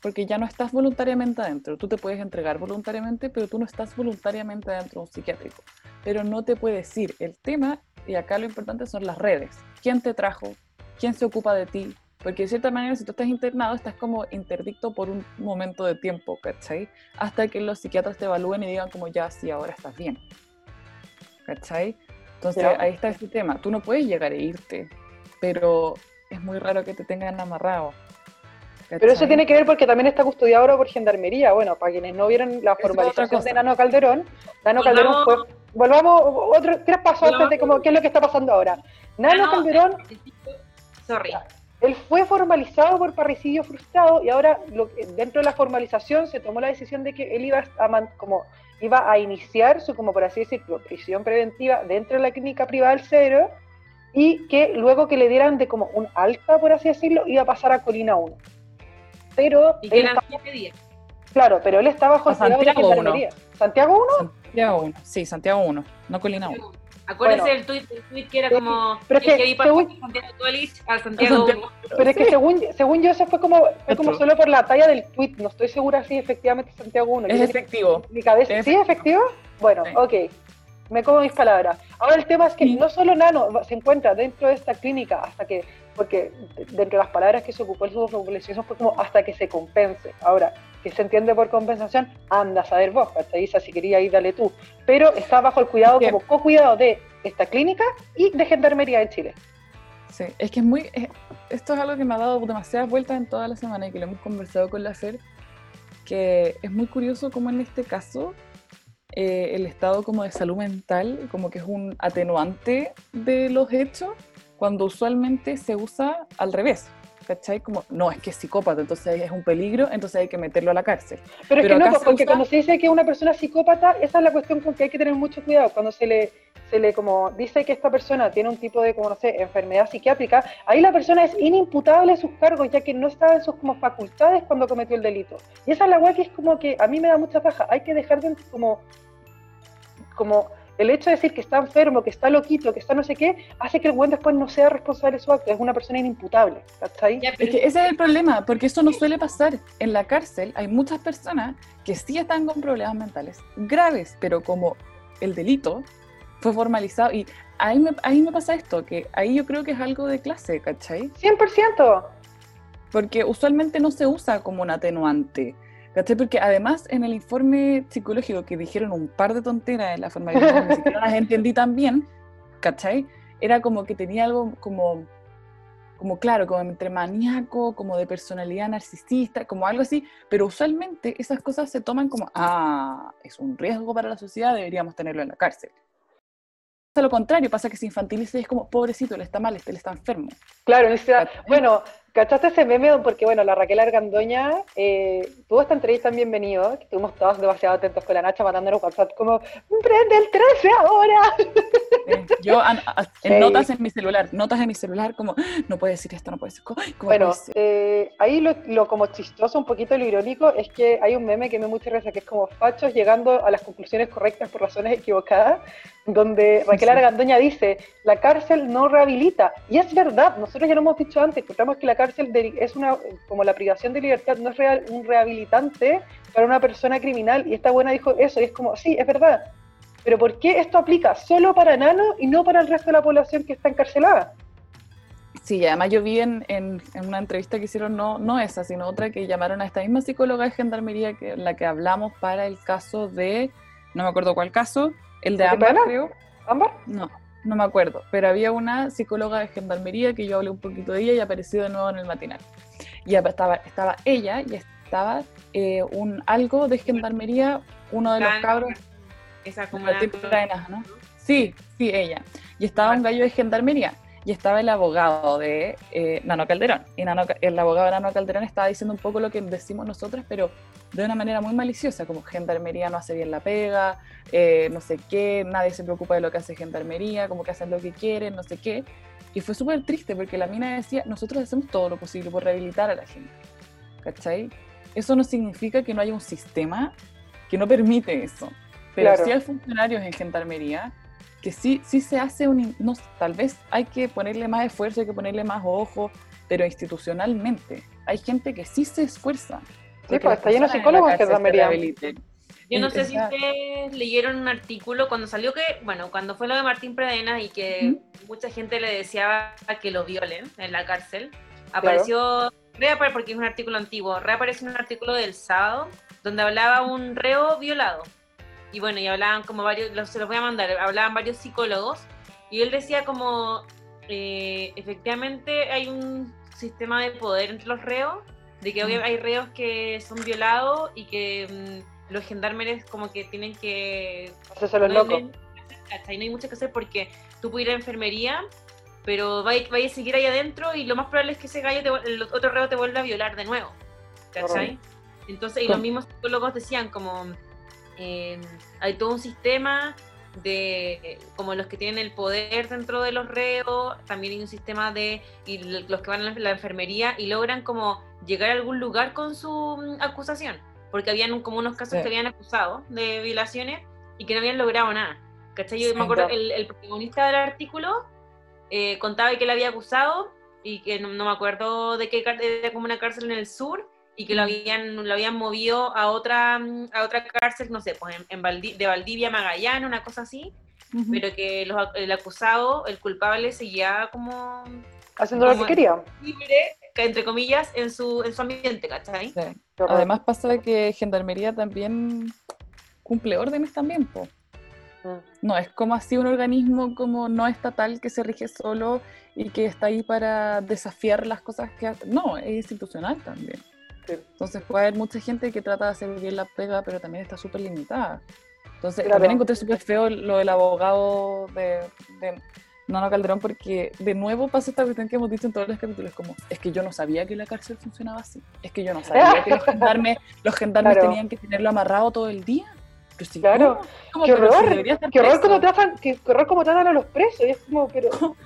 porque ya no estás voluntariamente adentro. Tú te puedes entregar voluntariamente, pero tú no estás voluntariamente adentro de un psiquiátrico. Pero no te puedes ir. El tema, y acá lo importante son las redes. ¿Quién te trajo? quién se ocupa de ti. Porque de cierta manera, si tú estás internado, estás como interdicto por un momento de tiempo, ¿cachai? Hasta que los psiquiatras te evalúen y digan como ya, sí, ahora estás bien. ¿Cachai? Entonces ahí está este tema. Tú no puedes llegar e irte, pero es muy raro que te tengan amarrado. Pero eso tiene que ver porque también está custodiado ahora por Gendarmería. Bueno, para quienes no vieron la formalización de Nano Calderón, Nano Calderón fue... Volvamos, otro, tres pasos antes de cómo, qué es lo que está pasando ahora. Nano Calderón él fue formalizado por parricidio frustrado y ahora dentro de la formalización se tomó la decisión de que él iba a, como, iba a iniciar su, como por así decirlo, prisión preventiva dentro de la clínica privada del Cedro y que luego que le dieran de como un alta, por así decirlo, iba a pasar a Colina 1. Pero... ¿Y que eran días? Claro, pero él estaba bajo Santiago 1. ¿Santiago 1? Santiago 1, sí, Santiago 1, no Colina 1. Acuérdense del tweet, el tweet que era como pero es que, que según, al Santiago. Pero es que según, según yo eso fue como, fue como solo por la talla del tweet, no estoy segura si efectivamente Santiago 1. Es efectivo. Mi, cabeza, ¿Sí es efectivo? Bueno, ok. Me como mis palabras. Ahora el tema es que no solo Nano se encuentra dentro de esta clínica hasta que, porque dentro de las palabras que se ocupó en su formulación fue como hasta que se compense. Ahora, que se entiende por compensación, anda a saber vos, dice si quería ir, dale tú. Pero está bajo el cuidado, como co-cuidado de esta clínica y de Gendarmería de Chile. Sí, es que es muy. esto es algo que me ha dado demasiadas vueltas en toda la semana y que lo hemos conversado con la FER, que es muy curioso como en este caso eh, el estado como de salud mental, como que es un atenuante de los hechos, cuando usualmente se usa al revés. ¿cachai? Como, no, es que es psicópata, entonces es un peligro, entonces hay que meterlo a la cárcel. Pero, es que no, porque cuando se dice que es una persona psicópata, esa es la cuestión con que hay que tener mucho cuidado. Cuando se le, se le como dice que esta persona tiene un tipo de, como no sé, enfermedad psiquiátrica, ahí la persona es inimputable sus cargos, ya que no estaba en sus como facultades cuando cometió el delito. Y esa es la weá que es como que a mí me da mucha paja. Hay que dejar de como, como el hecho de decir que está enfermo, que está loquito, que está no sé qué, hace que el buen después no sea responsable de su acto, es una persona inimputable. ¿cachai? Es que ese es el problema, porque eso no suele pasar. En la cárcel hay muchas personas que sí están con problemas mentales graves, pero como el delito fue formalizado y ahí me, ahí me pasa esto, que ahí yo creo que es algo de clase, ¿cachai? 100%. Porque usualmente no se usa como un atenuante. ¿Cachai? Porque además en el informe psicológico que dijeron un par de tonteras en la forma que ni siquiera las entendí tan bien, ¿cachai? Era como que tenía algo como, como claro, como entre maníaco, como de personalidad narcisista, como algo así, pero usualmente esas cosas se toman como, ah, es un riesgo para la sociedad, deberíamos tenerlo en la cárcel. Pasa lo contrario, pasa que se infantiliza y es como, pobrecito, él está mal, él está enfermo. Claro, bueno, ¿Cachaste ese meme? Porque, bueno, la Raquel Argandoña eh, tuvo esta entrevista en Bienvenido, que estuvimos todos demasiado atentos con la Nacha mandándonos WhatsApp como, ¡prende el 13 ahora! yo, en notas en mi celular, notas en mi celular como, no puede decir esto, no puede decir, ¿cómo Bueno, eh, ahí lo, como chistoso, un poquito lo irónico, es que hay un meme que me mucha risa, que es como fachos llegando a las conclusiones correctas por razones equivocadas, donde Raquel Argandoña dice, la cárcel no rehabilita. Y es verdad, nosotros ya lo hemos dicho antes, encontramos que la cárcel es una, como la privación de libertad, no es real, un rehabilitante para una persona criminal. Y esta buena dijo eso, y es como, sí, es verdad. Pero ¿por qué esto aplica solo para Nano y no para el resto de la población que está encarcelada? Sí, además yo vi en, en, una entrevista que hicieron, no, no esa, sino otra que llamaron a esta misma psicóloga de gendarmería que la que hablamos para el caso de, no me acuerdo cuál caso, el de Ámbar, creo. ¿Ámbar? No, no me acuerdo, pero había una psicóloga de gendarmería que yo hablé un poquito de ella y apareció de nuevo en el matinal. y estaba, estaba ella y estaba eh, un algo de gendarmería, uno de los cabros. Esa como ¿no? Sí, sí, ella. Y estaba un gallo de gendarmería y estaba el abogado de eh, Nano Calderón. Y el abogado de Nano Calderón estaba diciendo un poco lo que decimos nosotras, pero de una manera muy maliciosa, como gendarmería no hace bien la pega, eh, no sé qué, nadie se preocupa de lo que hace gendarmería, como que hacen lo que quieren, no sé qué. Y fue súper triste porque la mina decía, nosotros hacemos todo lo posible por rehabilitar a la gente. ¿Cachai? Eso no significa que no haya un sistema que no permite eso. Pero si hay funcionarios en gendarmería que sí, sí se hace un... No, tal vez hay que ponerle más esfuerzo, hay que ponerle más ojo, pero institucionalmente hay gente que sí se esfuerza. Sí, pues está lleno de psicólogos que gendarmería. Yo no sé si ustedes leyeron un artículo cuando salió que, bueno, cuando fue lo de Martín Predena y que mucha gente le deseaba que lo violen en la cárcel, apareció, porque es un artículo antiguo, reapareció un artículo del sábado donde hablaba un reo violado. Y bueno, y hablaban como varios, se los voy a mandar, hablaban varios psicólogos y él decía como, eh, efectivamente hay un sistema de poder entre los reos, de que hoy hay reos que son violados y que mm, los gendarmes como que tienen que... Hacerse los locos. Ahí no hay mucho que hacer porque tú puedes ir a enfermería, pero vaya, a seguir ahí adentro y lo más probable es que ese gallo, el otro reo te vuelva a violar de nuevo. ¿Cachai? Entonces, y los mismos psicólogos decían como, eh, hay todo un sistema de como los que tienen el poder dentro de los reos, también hay un sistema de y los que van a la enfermería y logran como llegar a algún lugar con su mm, acusación porque habían como unos casos que habían acusado de violaciones y que no habían logrado nada. ¿Cachai? Yo me acuerdo, el, el, protagonista del artículo eh, contaba que él había acusado y que no, me acuerdo de qué era como una cárcel en el sur y que lo habían, lo habían movido a otra, a otra cárcel, no sé, pues en, de Valdivia Magallanes, una cosa así, pero que el acusado, el culpable, seguía como... Haciendo lo que quería. Libre, entre comillas, en su, en su ambiente, ¿cachai? Además pasa que Gendarmería también cumple órdenes también, po. Mm. No es como así un organismo como no estatal que se rige solo y que está ahí para desafiar las cosas que hace. No, es institucional también. Entonces puede haber mucha gente que trata de hacer bien la pega, pero también está súper limitada. Entonces también encontré súper feo lo del abogado de, no, no, Calderón, porque de nuevo pasa esta cuestión que hemos dicho en todos los capítulos, como, es que yo no sabía que la cárcel funcionaba así, es que yo no sabía que los gendarmes, los gendarmes tenían que tenerlo amarrado todo el día. claro, qué horror, qué horror como tratan, qué horror como tratan a los presos, y es como, pero...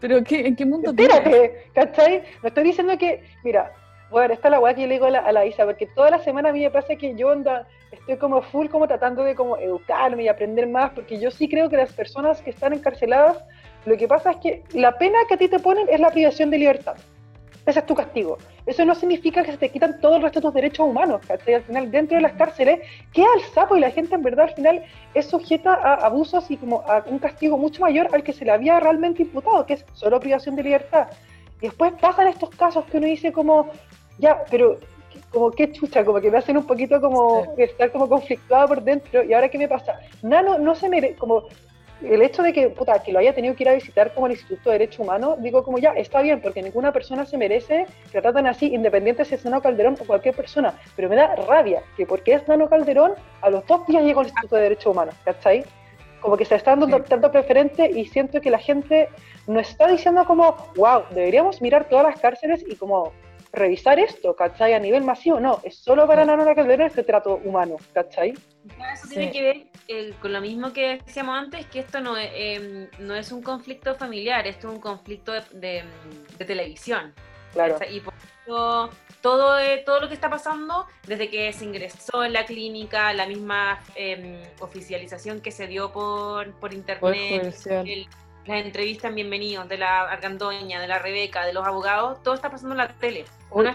¿Pero qué, en qué mundo Espérate, ¿cachai? No estoy diciendo que, mira, bueno, esta es la weá que le digo a la, Isa, porque toda la semana a mí me pasa que yo anda, estoy como full como tratando de como educarme y aprender más, porque yo sí creo que las personas que están encarceladas lo que pasa es que la pena que a ti te ponen es la privación de libertad. Ese es tu castigo. Eso no significa que se te quitan todo el resto de tus derechos humanos. ¿cachai? Al final, dentro de las cárceles, queda el sapo y la gente en verdad al final es sujeta a abusos y como a un castigo mucho mayor al que se le había realmente imputado, que es solo privación de libertad. Y después pasan estos casos que uno dice como, ya, pero como qué chucha, como que me hacen un poquito como estar como conflictuado por dentro. ¿Y ahora qué me pasa? Nano no se merece, como el hecho de que, puta, que lo haya tenido que ir a visitar como el Instituto de Derecho Humano, digo como ya, está bien, porque ninguna persona se merece que la traten así, independiente si es Nano Calderón o cualquier persona, pero me da rabia que porque es Nano Calderón, a los dos días llega al Instituto de Derecho Humano, ¿cachai? Como que se está dando tanto preferente y siento que la gente no está diciendo como, wow, deberíamos mirar todas las cárceles y como revisar esto, ¿cachai? A nivel masivo, no, es solo para Nano Calderón este trato humano, ¿cachai? Eso tiene que ver eh, con lo mismo que decíamos antes, que esto no, eh, no es un conflicto familiar, esto es un conflicto de, televisión. Claro. Y por eso todo, eh, todo lo que está pasando, desde que se ingresó en la clínica, la misma em, oficialización que se dio por, por internet, las entrevistas en Bienvenidos de la Argandoña, de la Rebeca, de los abogados, todo está pasando en la tele.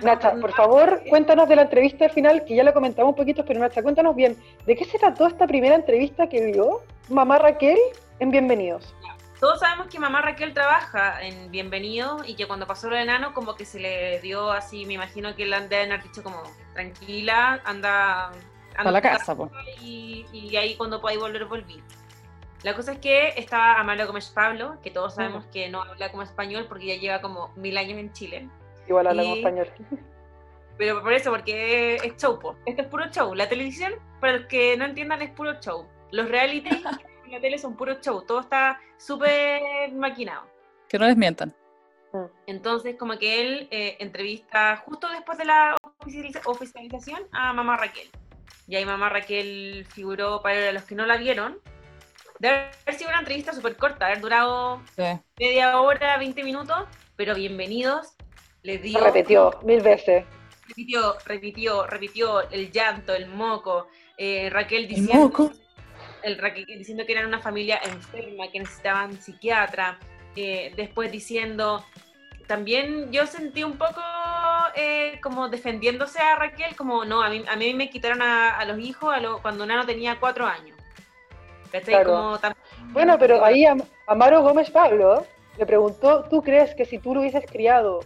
Nacha, por favor, cuéntanos de la entrevista al final, que ya la comentamos un poquito, pero Nacha, cuéntanos bien, ¿de qué se trató esta primera entrevista que vio mamá Raquel en Bienvenidos? Todos sabemos que mamá Raquel trabaja en Bienvenidos y que cuando pasó lo de Nano, como que se le dio así, me imagino que la deben haber dicho como, tranquila, anda... a la casa, y, y, ahí cuando podáis volver, volví. La cosa es que estaba Amalia Gómez Pablo, que todos sabemos que no habla como español porque ya lleva como mil años en Chile. Igual habla como español. Pero por eso, porque es show, po. Esto es puro show. La televisión, para los que no entiendan, es puro show. Los reality en la tele son puro show. Todo está súper maquinado. Que no les mientan. Mm. Entonces, como que él eh, entrevista justo después de la oficializa- oficialización a mamá Raquel. Y ahí mamá Raquel figuró, para los que no la vieron, de haber sido una entrevista súper corta, haber durado Sí. media hora, 20 minutos, pero bienvenidos. Les dio, repitió mil veces. repitió, repitió, repitió el llanto, el moco, eh, Raquel El diciendo, moco. el Raquel diciendo que eran una familia enferma, que necesitaban psiquiatra, eh, después diciendo, también yo sentí un poco eh, como defendiéndose a Raquel, como no, a mí, a mí me quitaron a, a los hijos a lo- cuando Nano tenía cuatro años. ¿Cachai? Claro. Como tam- Bueno, pero ahí Am- Amaro Gómez Pablo le preguntó, ¿tú crees que si tú lo hubieses criado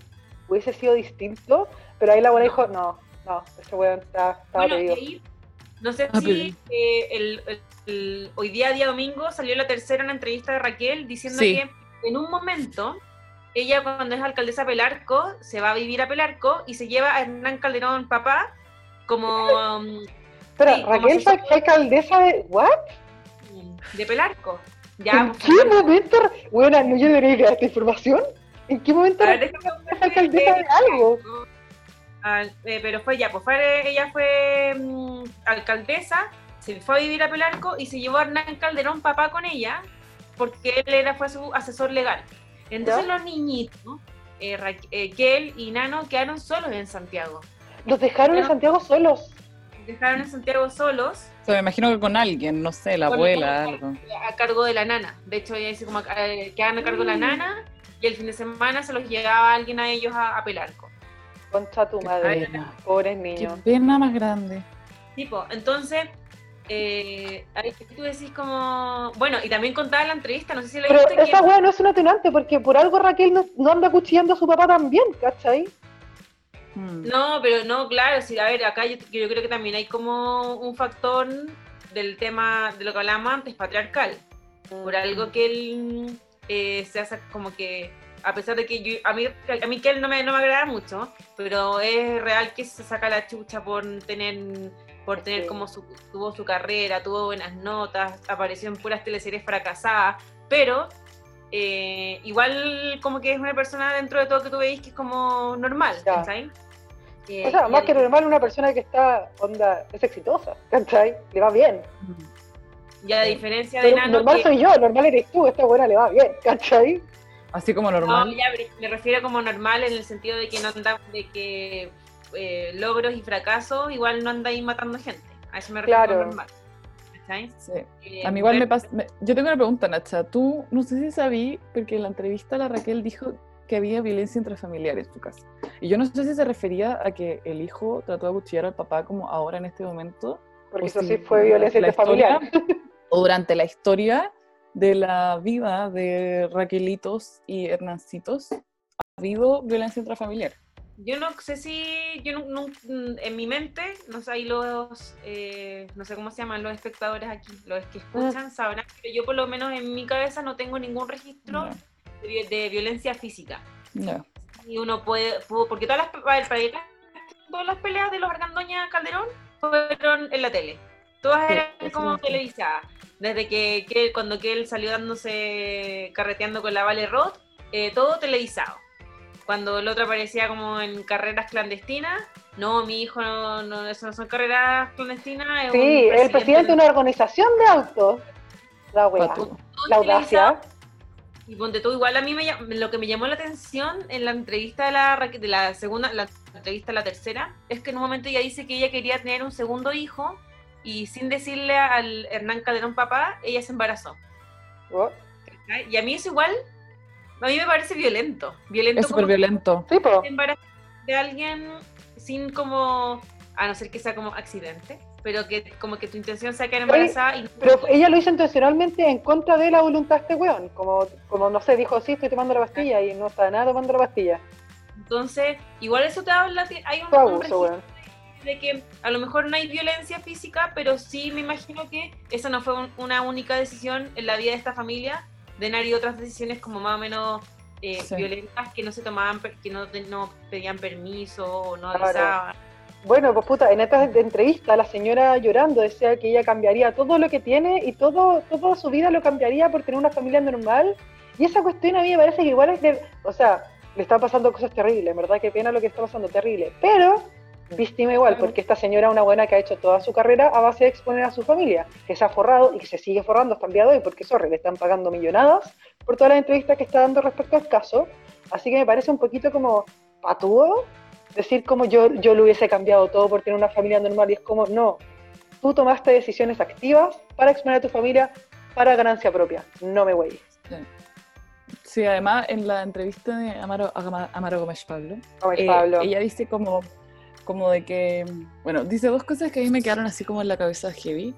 hubiese sido distinto? Pero ahí la buena No. dijo, no, no, ese weón está, estaba Bueno, y pedido. ahí, no sé Ah, si eh, el, el- el- hoy día, día domingo, salió la tercera una entrevista de Raquel diciendo Sí. que en un momento, ella cuando es alcaldesa de Pelarco, se va a vivir a Pelarco y se lleva a Hernán Calderón, papá, como um, sí, como Raquel fue alcaldesa de... ¿What? De Pelarco. Ya, ¿En pues, qué momento? Bueno, no yo debería crear esta información. ¿En qué momento ver, Raquel alcaldesa de algo? Ah, eh, pero fue ya, pues fue, ella fue mm, alcaldesa, se fue a vivir a Pelarco y se llevó a Hernán Calderón papá con ella, porque él era, fue su asesor legal. Entonces ¿Ya? los niñitos, eh, eh, Kel y Nano, quedaron solos en Santiago. Los dejaron en Santiago solos. Dejaron en Santiago solos Me imagino que con alguien, no sé, la Con- abuela, algo. a cargo de la nana. De hecho, ella dice como eh, quedan a cargo de la Mm. nana y el fin de semana se los llevaba alguien a ellos a, a Pelarco. Concha tu Qué madre. Pobres Qué niños. pena más grande. Tipo, entonces, eh, ahí tú decís como, bueno, y también contaba la entrevista, no sé si la Pero viste, esa que, weá no es un atenante porque por algo Raquel no, no anda cuchillando a su papá también, ¿cachai? Mm. no, pero no, claro, sí, a ver, acá yo, yo creo que también hay como un factor del tema de lo que hablábamos antes, patriarcal, por algo que él eh, se hace como que, a pesar de que yo, a mí, a mí que él no me, no me agrada mucho, pero es real que se saca la chucha por tener por tener Sí. como su, tuvo su carrera, tuvo buenas notas, apareció en puras teleseries fracasadas, pero eh, igual como que es una persona dentro de todo que tú veis que es como normal, Ya. O sea, más que normal, una persona que está, onda, es exitosa, ¿cachai? Le va bien. Y a diferencia de Pero Nano, normal que- soy yo, normal eres tú, esta buena le va bien, ¿cachai? Así como No, normal. ya, pero me refiero como normal en el sentido de que no anda, de que eh, logros y fracasos igual no anda ahí matando gente. A eso me refiero Claro. normal. ¿Cachai? Sí. Eh, A mí igual me pasa. Yo tengo una pregunta, Nacha. Tú, no sé si sabí, porque en la entrevista la Raquel dijo que había violencia intrafamiliar en su casa. Y yo no sé si se refería a que el hijo trató de acuchillar al papá como ahora en este momento. Porque o eso sí fue violencia intrafamiliar. historia- O durante la historia de la vida de Raquelitos y Hernancitos, ha habido violencia intrafamiliar. Yo no sé si, yo no, no- en mi mente, no sé, ahí los, eh, no sé cómo se llaman los espectadores aquí, los que escuchan sabrán, pero yo por lo menos en mi cabeza no tengo ningún registro Ya, de, vi- de violencia física. ya. Y uno puede, pudo- porque todas las, todas las peleas de los Argandoña Calderón fueron en la tele. Todas Sí, eran como sé. televisadas. Desde que, que cuando que él salió dándose, carreteando con la Vale Roth, eh, todo televisado. Cuando el otro aparecía como en carreras clandestinas, no, mi hijo no, no eso no son carreras clandestinas. es un Sí, el presidente de una organización de autos. La La audacia. televisado. Y ponte tú, igual a mí me, lo que me llamó la atención en la entrevista de la, Raque- de la segunda, la entrevista la tercera, es que en un momento ella dice que ella quería tener un segundo hijo y sin decirle al Hernán Calderón papá, ella se embarazó. Oh. Y a mí eso igual, a mí me parece violento. Violento Es súper violento. Sí, po. te embarazas de alguien sin como, a no ser que sea como accidente, pero que como que tu intención sea quedar embarazada y Pero ella lo hizo intencionalmente en contra de la voluntad de este weón. Como, como no sé, dijo, sí, estoy tomando la pastilla y no está nada tomando la pastilla. entonces igual eso te habla, hay un, abuso, de que a lo mejor no hay violencia física, pero sí me imagino que esa no fue un- una única decisión en la vida de esta familia, de haber otras decisiones como más o menos eh, Sí. violentas que no se tomaban, per- que no, no pedían permiso o no Claro. Bueno, pues puta, en esta entrevista la señora llorando decía que ella cambiaría todo lo que tiene y todo, toda su vida lo cambiaría por tener una familia normal. Y esa cuestión a mí me parece que igual es de, o sea, le están pasando cosas terribles, ¿verdad? Qué pena lo que está pasando, terrible. Pero víctima igual, porque esta señora es una buena que ha hecho toda su carrera a base de exponer a su familia, que se ha forrado y que se sigue forrando hasta el día de hoy, porque sorry, le están pagando millonadas por todas las entrevistas que está dando respecto al caso. Así que me parece un poquito como patúo decir como yo, yo lo hubiese cambiado todo por tener una familia normal y es como, no, tú tomaste decisiones activas para exponer a tu familia para ganancia propia, no me voy. Sí. Sí, además en la entrevista de Amaro, Ama- Amaro Gómez Pablo, eh, Pablo. ella dice como, como de que, bueno, dice dos cosas que a mí me quedaron así como en la cabeza heavy,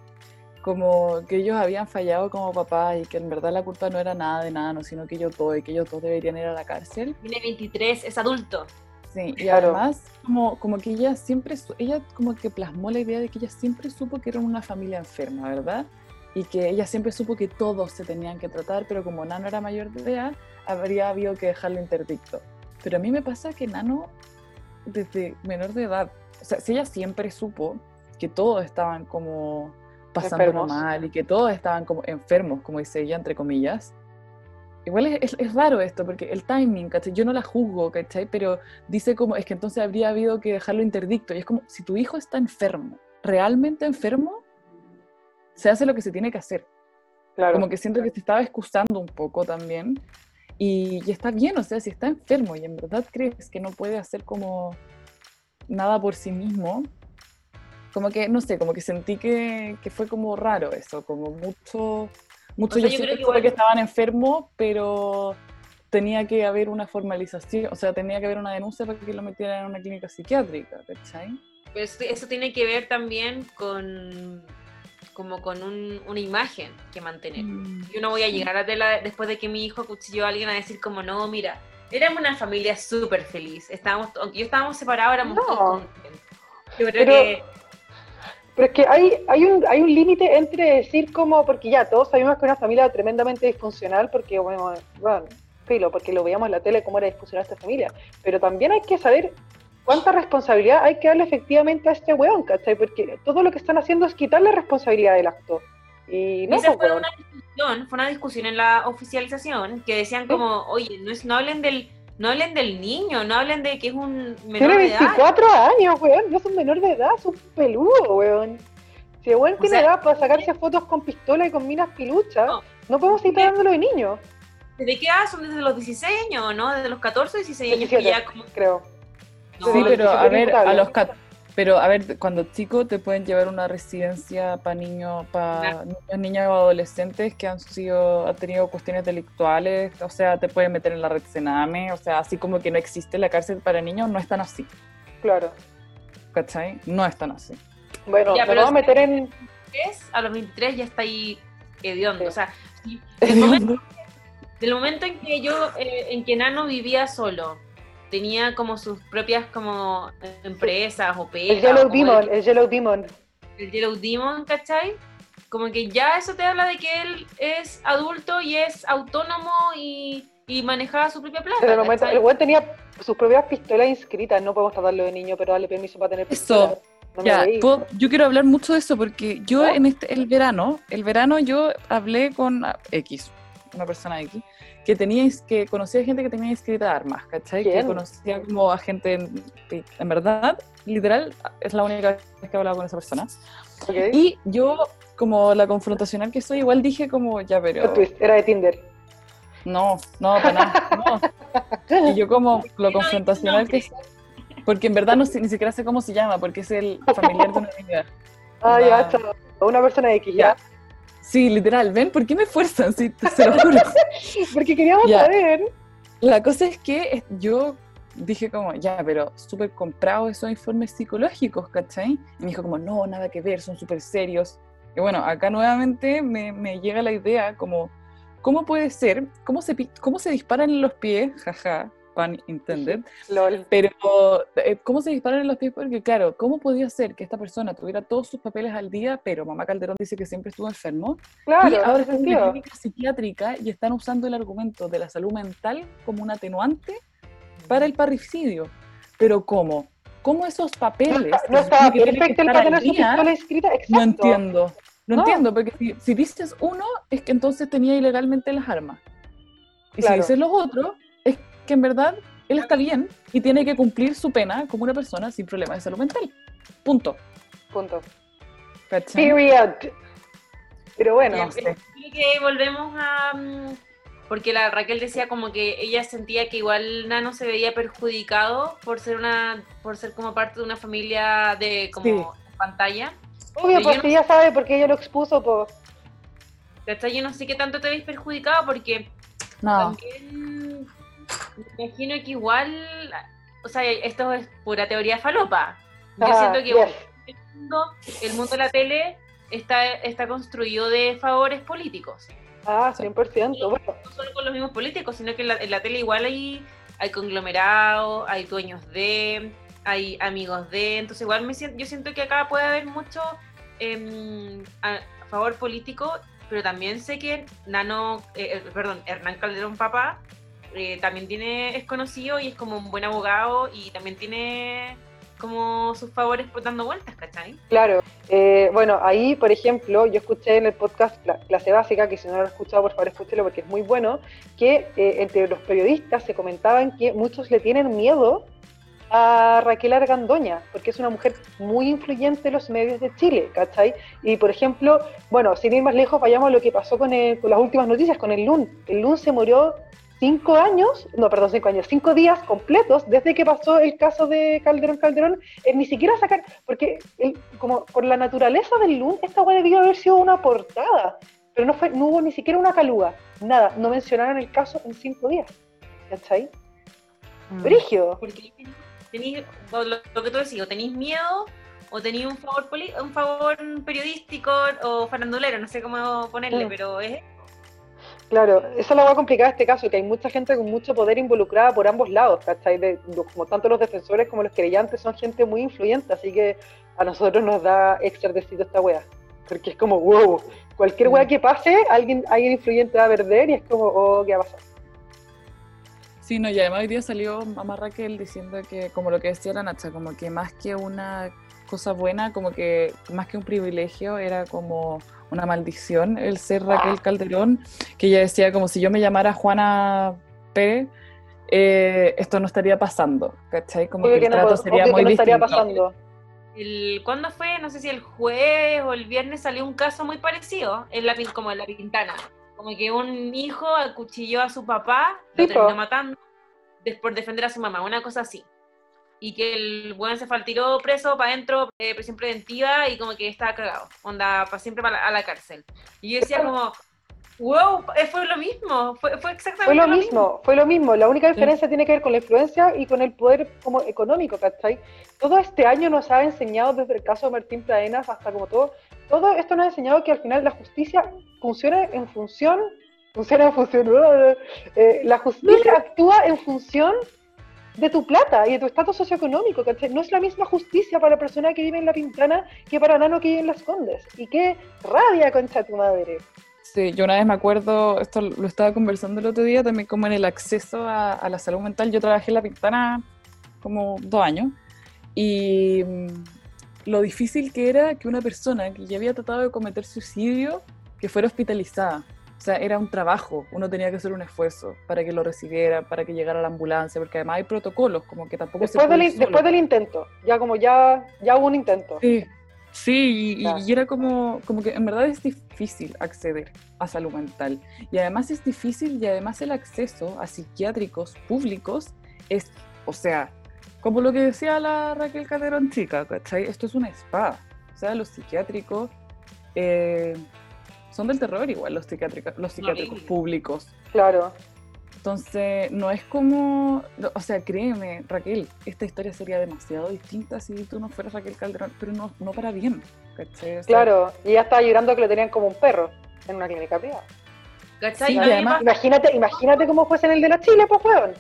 como que ellos habían fallado como papás y que en verdad la culpa no era nada de nada, no, sino que ellos todos, y que ellos todos deberían ir a la cárcel. Tiene 23, es adulto. Sí, y Claro. además como, como que ella siempre, ella como que plasmó la idea de que ella siempre supo que era una familia enferma, ¿verdad? Y que ella siempre supo que todos se tenían que tratar, pero como Nano era mayor de edad, habría habido que dejarlo interdicto. Pero a mí me pasa que Nano, desde menor de edad, o sea, si ella siempre supo que todos estaban como Enfermos. mal y que todos estaban como enfermos, como dice ella, entre comillas, Igual es, es- es raro esto, porque el timing, ¿cachai? Yo no la juzgo, ¿cachai? Pero dice como, es que entonces habría habido que dejarlo interdicto. Y es como, si tu hijo está enfermo, realmente enfermo, se hace lo que se tiene que hacer. Claro. Como que siento que se estaba excusando un poco también. Y, y está bien, o sea, si está enfermo y en verdad crees que no puede hacer como nada por sí mismo, como que, no sé, como que sentí que, que fue como raro eso, como mucho, mucho O sea, yo yo creo que supe igual- que estaban enfermos, pero tenía que haber una formalización, o sea, tenía que haber una denuncia para que lo metieran en una clínica psiquiátrica, ¿cachai? Pues eso tiene que ver también con como con un- una imagen que mantener. Yo no voy a llegar a tela después de que mi hijo acuchilló a alguien a decir como, no, mira, éramos una familia súper feliz. Estábamos, aunque yo estábamos separados, éramos No. todos. Yo creo Pero- que Pero es que hay, hay un, hay un límite entre decir como, porque ya todos sabemos que una familia tremendamente disfuncional, porque bueno, bueno, filo, porque lo veíamos en la tele cómo era disfuncional esta familia, pero también hay que saber cuánta responsabilidad hay que darle efectivamente a este weón, ¿cachai? Porque todo lo que están haciendo es quitarle responsabilidad del acto. Y no, esa pues, fue weón. una discusión, fue una discusión en la oficialización que decían como, oye, no, es, no hablen del no hablen del niño, no hablen de que es un menor Tiene de edad. 24 años, weón, no es un menor de edad, es un peludo, weón. Si el weón O tiene sea, edad para sacarse fotos con pistola y con minas piluchas, No. no podemos seguir pegándolo de niño, ¿Desde qué edad? Son desde los 16 años, ¿no? Desde los 14 o 16 años que 17. ya como... creo. No, Sí, pero a ver, a los cat- pero a ver, cuando chico te pueden llevar a una residencia para niños, para niños, niñas o adolescentes que han sido, han tenido cuestiones delictuales, o sea, te pueden meter en la red Sename, o sea, así como que no existe la cárcel para niños, no están así, Claro. ¿cachai? No están así. Bueno, Ya, pero vamos a es- meter en. 23, a los 23 ya está ahí hediondo. Sí. O sea, del, momento, del momento en que yo, eh, en que Nano vivía solo, tenía como sus propias como empresas o pegas. El Yellow Demon, el, el Yellow Demon. el Yellow Demon, ¿cachai? Como que ya eso te habla de que él es adulto y es autónomo y, y manejaba su propia plata. Pero el momento, el weón tenía sus propias pistolas inscritas, no podemos tratarlo de niño, pero darle permiso para tener Eso. pistolas. No me Ya, puedo- yo quiero hablar mucho de eso porque yo en este el verano, el verano yo hablé con X, una persona X, que tenía ins- que conocía gente que tenía inscrita armas, ¿cachai? Que ¿Quién? conocía como a gente en, en verdad, literal, es la única vez que he hablado con esa persona. Ok. Y yo como la confrontacional que soy, igual dije como, ya, pero era de Tinder. no, no, para nada, no. Y yo como lo confrontacional que soy, porque en verdad no sé, ni siquiera sé cómo se llama, porque es el familiar de una amiga. Ah, ya, chao. Una persona X, ya. Sí, literal, ven, ¿por qué me fuerzan? Sí, se lo juro. Porque queríamos Ya. saber. La cosa es que yo dije como, ya, pero súper comprado esos informes psicológicos, ¿cachai? Y me dijo como, no, nada que ver, son súper serios. Y bueno, acá nuevamente me, me llega la idea como, ¿cómo puede ser? ¿Cómo se, cómo se disparan en los pies? Jaja. Pun intended. Lol. Pero, eh, ¿cómo se disparan en los pies? Porque, claro, ¿cómo podía ser que esta persona tuviera todos sus papeles al día, pero mamá Calderón dice que siempre estuvo enfermo? Claro, y ahora está en una clínica psiquiátrica y están usando el argumento de la salud mental como un atenuante para el parricidio. Pero ¿cómo? ¿Cómo esos papeles? No estaba perfecto el pistola escrita, exacto. No entiendo. No, No. entiendo, porque si, si dices uno, es que entonces tenía ilegalmente las armas. Y Claro. si dices los otros, que en verdad él está bien y tiene que cumplir su pena como una persona sin problemas de salud mental. Punto. Punto. ¿Cachai? Period. Pero bueno, No sé. Creo que volvemos a. mm, Porque la Raquel decía como que ella sentía que igual Nano se veía perjudicado por ser una por ser como parte de una familia de como Sí. pantalla. obvio, pues no ya sabe porque ella lo expuso, pues. Yo no sé qué tanto te veis perjudicado porque No. también me imagino que igual, o sea, esto es pura teoría falopa. Yo Ah, siento que el, mundo, el mundo de la tele está, está construido de favores políticos. Ah, 100%. Bueno, No solo con los mismos políticos, sino que en la, en la tele igual hay, hay conglomerados, hay dueños de, hay amigos de, entonces igual me siento, yo siento que acá puede haber mucho em, a, favor político, pero también sé que Nano, eh, eh, perdón, Hernán Calderón Papá eh, también tiene, es conocido y es como un buen abogado y también tiene como sus favores por dando vueltas, ¿cachai? claro. Eh, bueno, ahí, por ejemplo, yo escuché en el podcast Cla- Clase Básica, que si no lo han escuchado, por favor, escúchelo porque es muy bueno, que eh, entre los periodistas se comentaban que muchos le tienen miedo a Raquel Argandoña, porque es una mujer muy influyente en los medios de Chile, ¿cachai? Y, por ejemplo, bueno, sin ir más lejos, vayamos a lo que pasó con, el- con las últimas noticias, con el LUN. El LUN se murió cinco años, no, perdón, cinco años, cinco días completos desde que pasó el caso de Calderón Calderón, ni siquiera sacar, porque el- como por la naturaleza del LUN, esta weá debió haber sido una portada, pero no, fue, no hubo ni siquiera una caluga, nada, no mencionaron el caso en cinco días, ¿cachai? Mm. Brígido. Porque tenéis, o lo, lo que tú decís, o tenéis miedo, o tenéis un favor poli- un favor periodístico o farandulero, no sé cómo ponerle, Mm. pero es Claro, esa es la va complicada de este caso, que hay mucha gente con mucho poder involucrada por ambos lados, ¿cachai? De, como tanto los defensores como los querellantes son gente muy influyente, así que a nosotros nos da extra esta wea. Porque es como, wow, cualquier wea Mm. que pase, alguien, alguien influyente va a perder y es como, oh, ¿qué va a pasar? Sí, no, y además hoy día salió mamá Raquel diciendo que, como lo que decía la Nacha, como que más que una cosa buena, como que más que un privilegio, era como una maldición el ser Raquel Calderón, que ella decía como si yo me llamara Juana Pérez, eh, esto no estaría pasando, ¿cachai? Como Obvio que que el no, trato pod- sería muy no estaría distinto. pasando. el ¿cuándo fue? No sé si el jueves o el viernes salió un caso muy parecido en la pin- como en la Pintana. Como que un hijo acuchilló a su papá, lo terminó matando por defender a su mamá, una cosa así. Y que el buen se fue al tiro preso para adentro, eh, prisión preventiva, y como que estaba cagado. Onda, para siempre para la- a la cárcel. Y yo decía como, wow, eh, fue lo mismo, fue, fue exactamente Fue lo mismo, fue lo mismo. La única diferencia tiene que ver con la influencia y con el poder como económico, ¿cachai? Todo este año nos ha enseñado, desde el caso de Martín Pradenas hasta como todo, todo esto nos ha enseñado que al final la justicia funciona en función, funciona en función, eh, la justicia actúa en función de tu plata y de tu estatus socioeconómico, ¿cachai? No es la misma justicia para la persona que vive en La Pintana que para Nano que vive en Las Condes. Y qué rabia, concha tu madre. Sí, yo una vez me acuerdo, esto lo estaba conversando el otro día, también como en el acceso a, a la salud mental. Yo trabajé en La Pintana como dos años y mm, lo difícil que era que una persona que ya había tratado de cometer suicidio, que fuera hospitalizada. O sea, era un trabajo, uno tenía que hacer un esfuerzo para que lo recibiera, para que llegara a la ambulancia, porque además hay protocolos, como que tampoco Después se puede del, solo. después del intento, ya como ya, ya hubo un intento. Sí, sí, y era como, como que en verdad es difícil acceder a salud mental. Y además es difícil y además el acceso a psiquiátricos públicos es, o sea, como lo que decía la Raquel Calderón chica, ¿cachai? Esto es una espada. O sea, los psiquiátricos eh, son del terror igual, los psiquiátricos, los psiquiátricos públicos. Claro. Entonces, no es como, o sea, créeme, Raquel, esta historia sería demasiado distinta si tú no fueras Raquel Calderón, pero no, no para bien, ¿cachai? O sea, Claro, y ella estaba llorando que lo tenían como un perro en una clínica privada. ¿Cachai? Sí, además- Imagínate, imagínate cómo fuese en el de la Chile, pues weón.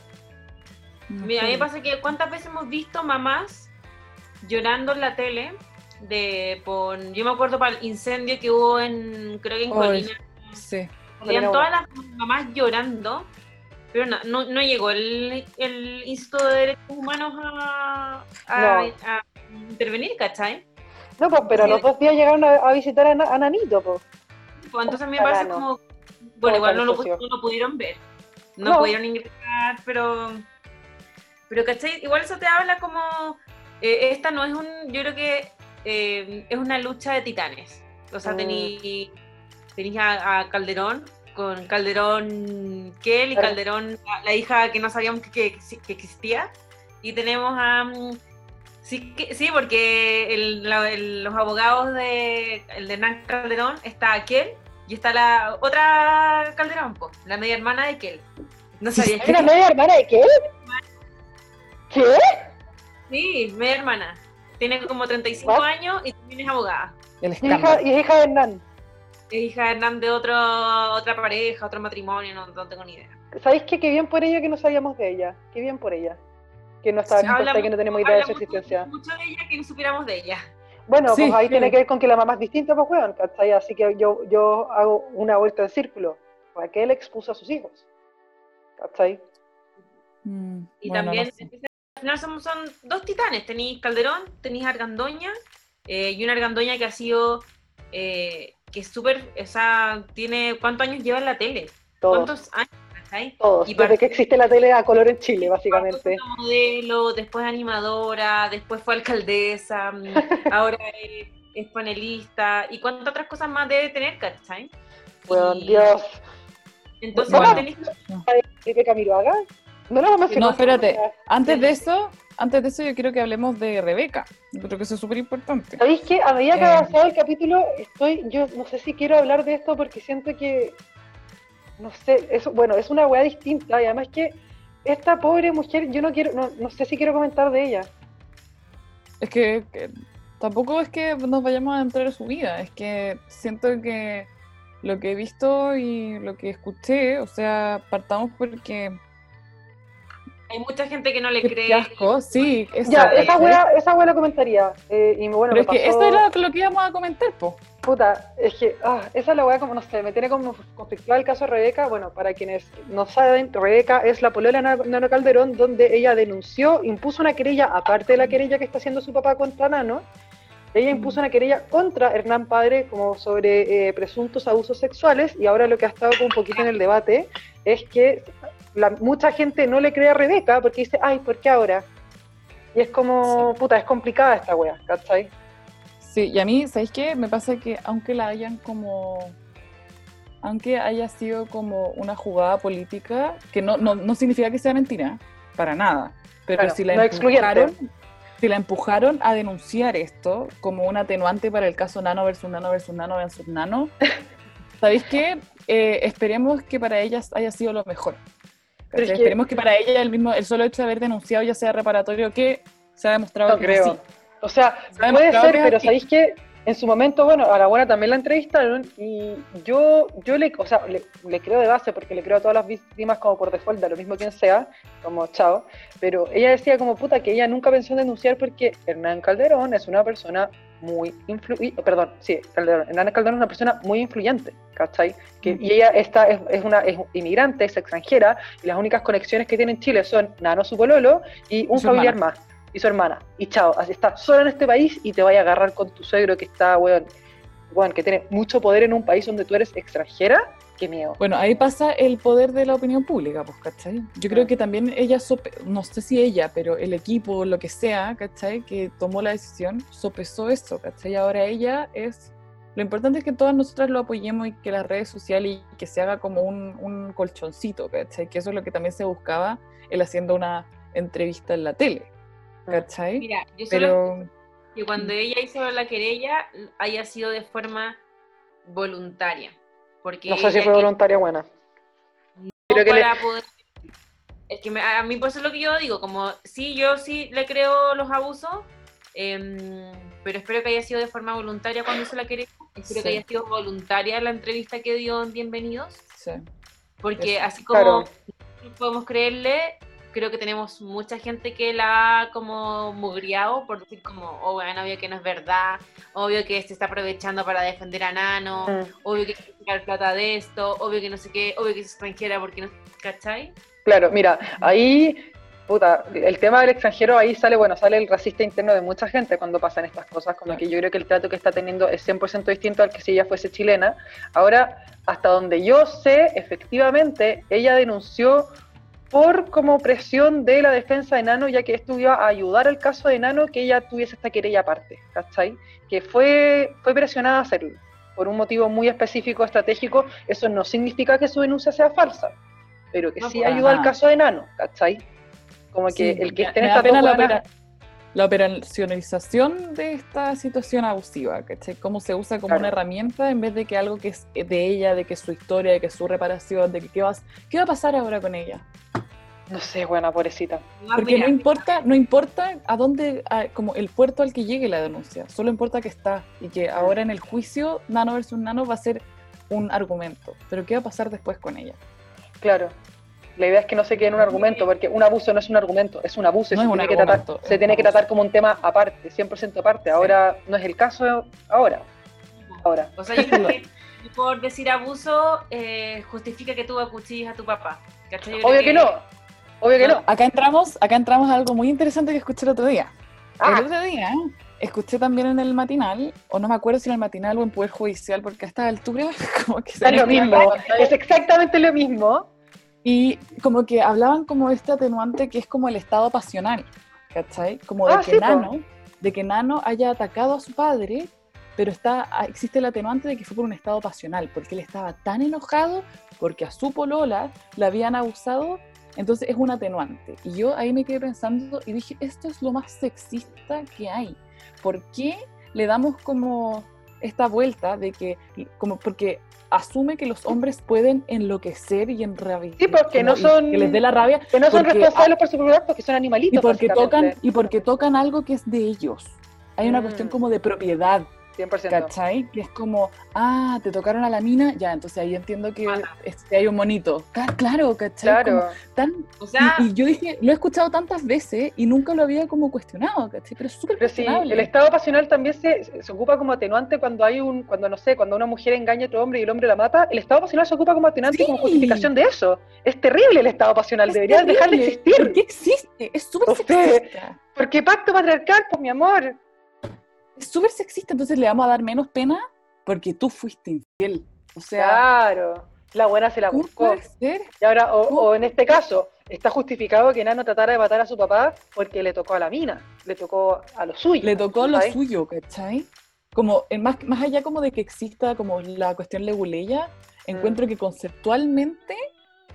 Mira, a mí me pasa que cuántas veces hemos visto mamás llorando en la tele de por yo me acuerdo para el incendio que hubo en creo que en Colina sí Habían todas las mamás llorando pero no, no, no llegó el, el Instituto de Derechos Humanos a, a, No. a intervenir, ¿cachai? No, pues, pero a los dos días llegaron a, a visitar a, Na- a Nanito, pues. Pues entonces me parece Cagano. como, bueno, igual no lo, organización. no lo pudieron ver, no, No. pudieron ingresar, pero, pero ¿cachai? Igual eso te habla como, eh, esta no es un, yo creo que eh, es una lucha de titanes, o sea, Mm. tení, tenís a, a Calderón, con Calderón Kel y. Calderón, la, la hija que no sabíamos que, que, que existía, y tenemos a... mm, Sí, que, sí, porque el- la- el- los abogados de, el de Hernán Calderón está aquel y está la otra Calderón, po, la media hermana de Kel. No sabía ¿Hay una media hermana de qué? ¿Qué? Sí, media hermana. Tiene como 35 What? años y también es abogada. el Y es hija, escándalo y es hija de Hernán. Es hija de Hernán de otro, otra pareja, otro matrimonio, no, no tengo ni idea. ¿Sabéis qué? Qué bien por ella que no sabíamos de ella. Qué bien por ella. Que no estaba Sí. y que no tenemos idea de su mucho- existencia. Mucho de ella que no supiéramos de ella. Bueno, Sí, pues ahí sí. tiene que ver con que la mamá es distinta, pues weón, ¿cachai? Así que yo, yo hago una vuelta en círculo. Raquel expuso a sus hijos. ¿Cachai? Mm, Y bueno, también, no sé. Al final son, son dos titanes, tenéis Calderón, tenéis Argandoña, eh, y una Argandoña que ha sido, eh, que es súper, o sea, tiene, ¿cuántos años lleva en la tele? Todos. ¿Cuántos años? ¿cachai? Todos. y Desde parte- que existe la tele a color en Chile, básicamente. Fue modelo, después animadora, después fue alcaldesa, ahora es, es panelista, y cuántas otras cosas más debe tener, ¿cachai? Weón, Y Dios. Entonces, Bueno. tenéis Felipe Camiroaga. No lo mencionó. No, espérate. Antes de eso, antes de eso yo quiero que hablemos de Rebeca. Yo creo que eso es súper importante. ¿Sabéis qué? A medida que Eh. ha avanzado el capítulo, estoy, yo no sé si quiero hablar de esto porque siento que, no sé, eso, bueno, es una weá distinta y además que esta pobre mujer, yo no quiero, no, no sé si quiero comentar de ella. Es que, que tampoco es que nos vayamos a entrar en su vida, es que siento que lo que he visto y lo que escuché, o sea, partamos porque hay mucha gente que no le qué cree. fiasco, sí, Ya, esa weá, esa la comentaría. eh, y bueno, Pero me es que eso era lo que íbamos a comentar, po. Puta, es que ah, esa es la weá como, no sé, me tiene como conflictuado el caso de Rebeca. Bueno, para quienes no saben, Rebeca es la polola de Nano Nano Calderón, donde ella denunció, impuso una querella, aparte de la querella que está haciendo su papá contra Nano, ella impuso una querella contra Hernán Padre como sobre eh, presuntos abusos sexuales y ahora lo que ha estado como un poquito en el debate es que la, mucha gente no le cree a Rebeca porque dice, ay, ¿por qué ahora? Y es como, puta, es complicada esta wea, ¿cachai? Sí, y a mí, ¿sabéis qué? Me pasa que aunque la hayan como. Aunque haya sido como una jugada política, que no, no, no significa que sea mentira, para nada. Pero Claro, si la no empujaron, si la empujaron a denunciar esto como un atenuante para el caso Nano versus Nano versus Nano versus Nano, ¿sabéis qué? Eh, esperemos que para ellas haya sido lo mejor. Pero es ¿cachai? que- Esperemos que para ella el mismo, el solo hecho de haber denunciado ya sea reparatorio que se ha demostrado No que creo. sí. O sea, Se puede ser, pero sabéis que en su momento, bueno, a la buena también la entrevistaron y yo, yo le, o sea, le, le creo de base porque le creo a todas las víctimas como por default, da lo mismo quien sea, como chao, pero ella decía como puta que ella nunca pensó en denunciar porque Hernán Calderón es una persona muy influyente, perdón, sí, Calderón, Hernán Calderón es una persona muy influyente, ¿cachai? Que, y ella está, es, es una es inmigrante, es extranjera, y las únicas conexiones que tiene en Chile son Nano, su pololo, y un su familiar hermana. más y su hermana. Y chao, así está sola en este país y te vaya a agarrar con tu suegro que está, weón, weón, que tiene mucho poder en un país donde tú eres extranjera. Qué miedo. Bueno, ahí pasa el poder de la opinión pública, pues, ¿cachai? Yo creo Ah. que también ella, sope- no sé si ella, pero el equipo, lo que sea, ¿cachai? Que tomó la decisión, sopesó eso, ¿cachai? Ahora ella es... Lo importante es que todas nosotras lo apoyemos y que las redes sociales y que se haga como un, un colchoncito, ¿cachai? Que eso es lo que también se buscaba él haciendo una entrevista en la tele, ¿cachai? Mira, yo solo Pero... que cuando ella hizo la querella haya sido de forma voluntaria. Porque No sé si fue que- voluntaria buena. no Creo que le- para poder- Es que me- a mí por eso es lo que yo digo, como sí, yo sí le creo los abusos, em, pero espero que haya sido de forma voluntaria cuando hizo la querella, espero Sí. que haya sido voluntaria la entrevista que dio en Bienvenidos, Sí. porque Eso. así como Claro. podemos creerle, creo que tenemos mucha gente que la ha como mugriado por decir como, oh, bueno, obvio que no es verdad, obvio que se está aprovechando para defender a Nano, Mm. obvio que sacar plata de esto, obvio que no sé qué, obvio que es extranjera porque no, ¿cachai? Claro, mira, ahí, puta, el tema del extranjero, ahí sale, bueno, sale el racista interno de mucha gente cuando pasan estas cosas, como que yo creo que el trato que está teniendo es 100% distinto al que si ella fuese chilena. Ahora, hasta donde yo sé, efectivamente, ella denunció por como presión de la defensa de Nano, ya que esto iba a ayudar al caso de Nano que ella tuviese esta querella aparte, ¿cachai? Que fue, fue presionada a hacerlo, por un motivo muy específico, estratégico, eso no significa que su denuncia sea falsa, pero que No, sí ayuda al caso de Nano, ¿cachai? Como que Sí, el que esté en esta pena la, dos opera- la operacionalización de esta situación abusiva, ¿cachai? Cómo se usa como Claro. una herramienta en vez de que algo que es de ella, de que es su historia, de que es su reparación, de que qué qué va a pasar ahora con ella. No sé, buena pobrecita. No, Porque no importa, no importa a dónde, a- como el puerto al que llegue la denuncia, solo importa que está y que ahora en el juicio Nano versus Nano va a ser un argumento. Pero ¿qué va a pasar después con ella? Claro. La idea es que no se quede en un argumento, porque un abuso no es un argumento, es un abuso No se, es un tiene que, tratar, se tiene que tratar como un tema aparte, 100% aparte. Ahora no es el caso ahora. Ahora. O sea, yo creo que por decir abuso eh, justifica que tú acuchilles a tu papá. Obvio que no, obvio que no. Acá entramos, acá entramos a algo muy interesante que escuché el otro día. Ah. El otro día escuché también en el matinal, o no me acuerdo si en el matinal o en Poder Judicial, porque a esta altura como que Es lo mismo, es exactamente lo mismo. Y como que hablaban como de este atenuante que es como el estado pasional, ¿cachai? Como de Ah, que sí. Nano, de que Nano haya atacado a su padre, pero está, ah, existe el atenuante de que fue por un estado pasional, porque él estaba tan enojado porque a su polola la habían abusado, entonces es un atenuante. Y yo ahí me quedé pensando y dije, esto es lo más sexista que hay. ¿Por qué le damos como esta vuelta de que, como porque asume que los hombres pueden enloquecer y enrabiar. Sí, porque no son- Que les dé la rabia Que no son Porque- responsables por su propio acto, que son animalitos. y porque tocan y porque tocan algo que es de ellos. Hay una Mm. cuestión como de propiedad, 100%. ¿cachai? Que es como, ah, te tocaron a la mina, ya, entonces ahí entiendo que este, hay un monito. Claro, ¿cachai? Como Claro. tan, O sea, y, y yo dije, lo he escuchado tantas veces y nunca lo había como cuestionado, ¿cachai? Pero es súper Pero sí, el estado pasional también se, se ocupa como atenuante cuando hay un, cuando no sé, cuando una mujer engaña a otro hombre y el hombre la mata, el estado pasional se ocupa como atenuante como justificación de eso. Es terrible el estado pasional, Es debería dejar de existir. ¿Por qué existe? Es súper sexista. Porque pacto patriarcal, pues mi amor. Súper sexista, entonces le vamos a dar menos pena porque tú fuiste infiel. O sea, Claro. La buena se la ¿cómo buscó. Y ahora, o, o en este caso, está justificado que Nano tratara de matar a su papá porque le tocó a la mina, le tocó a lo suyo. Le tocó lo ¿cachai? suyo, ¿cachai? Como, en más, más allá como de que exista como la cuestión leguleya, Mm. encuentro que conceptualmente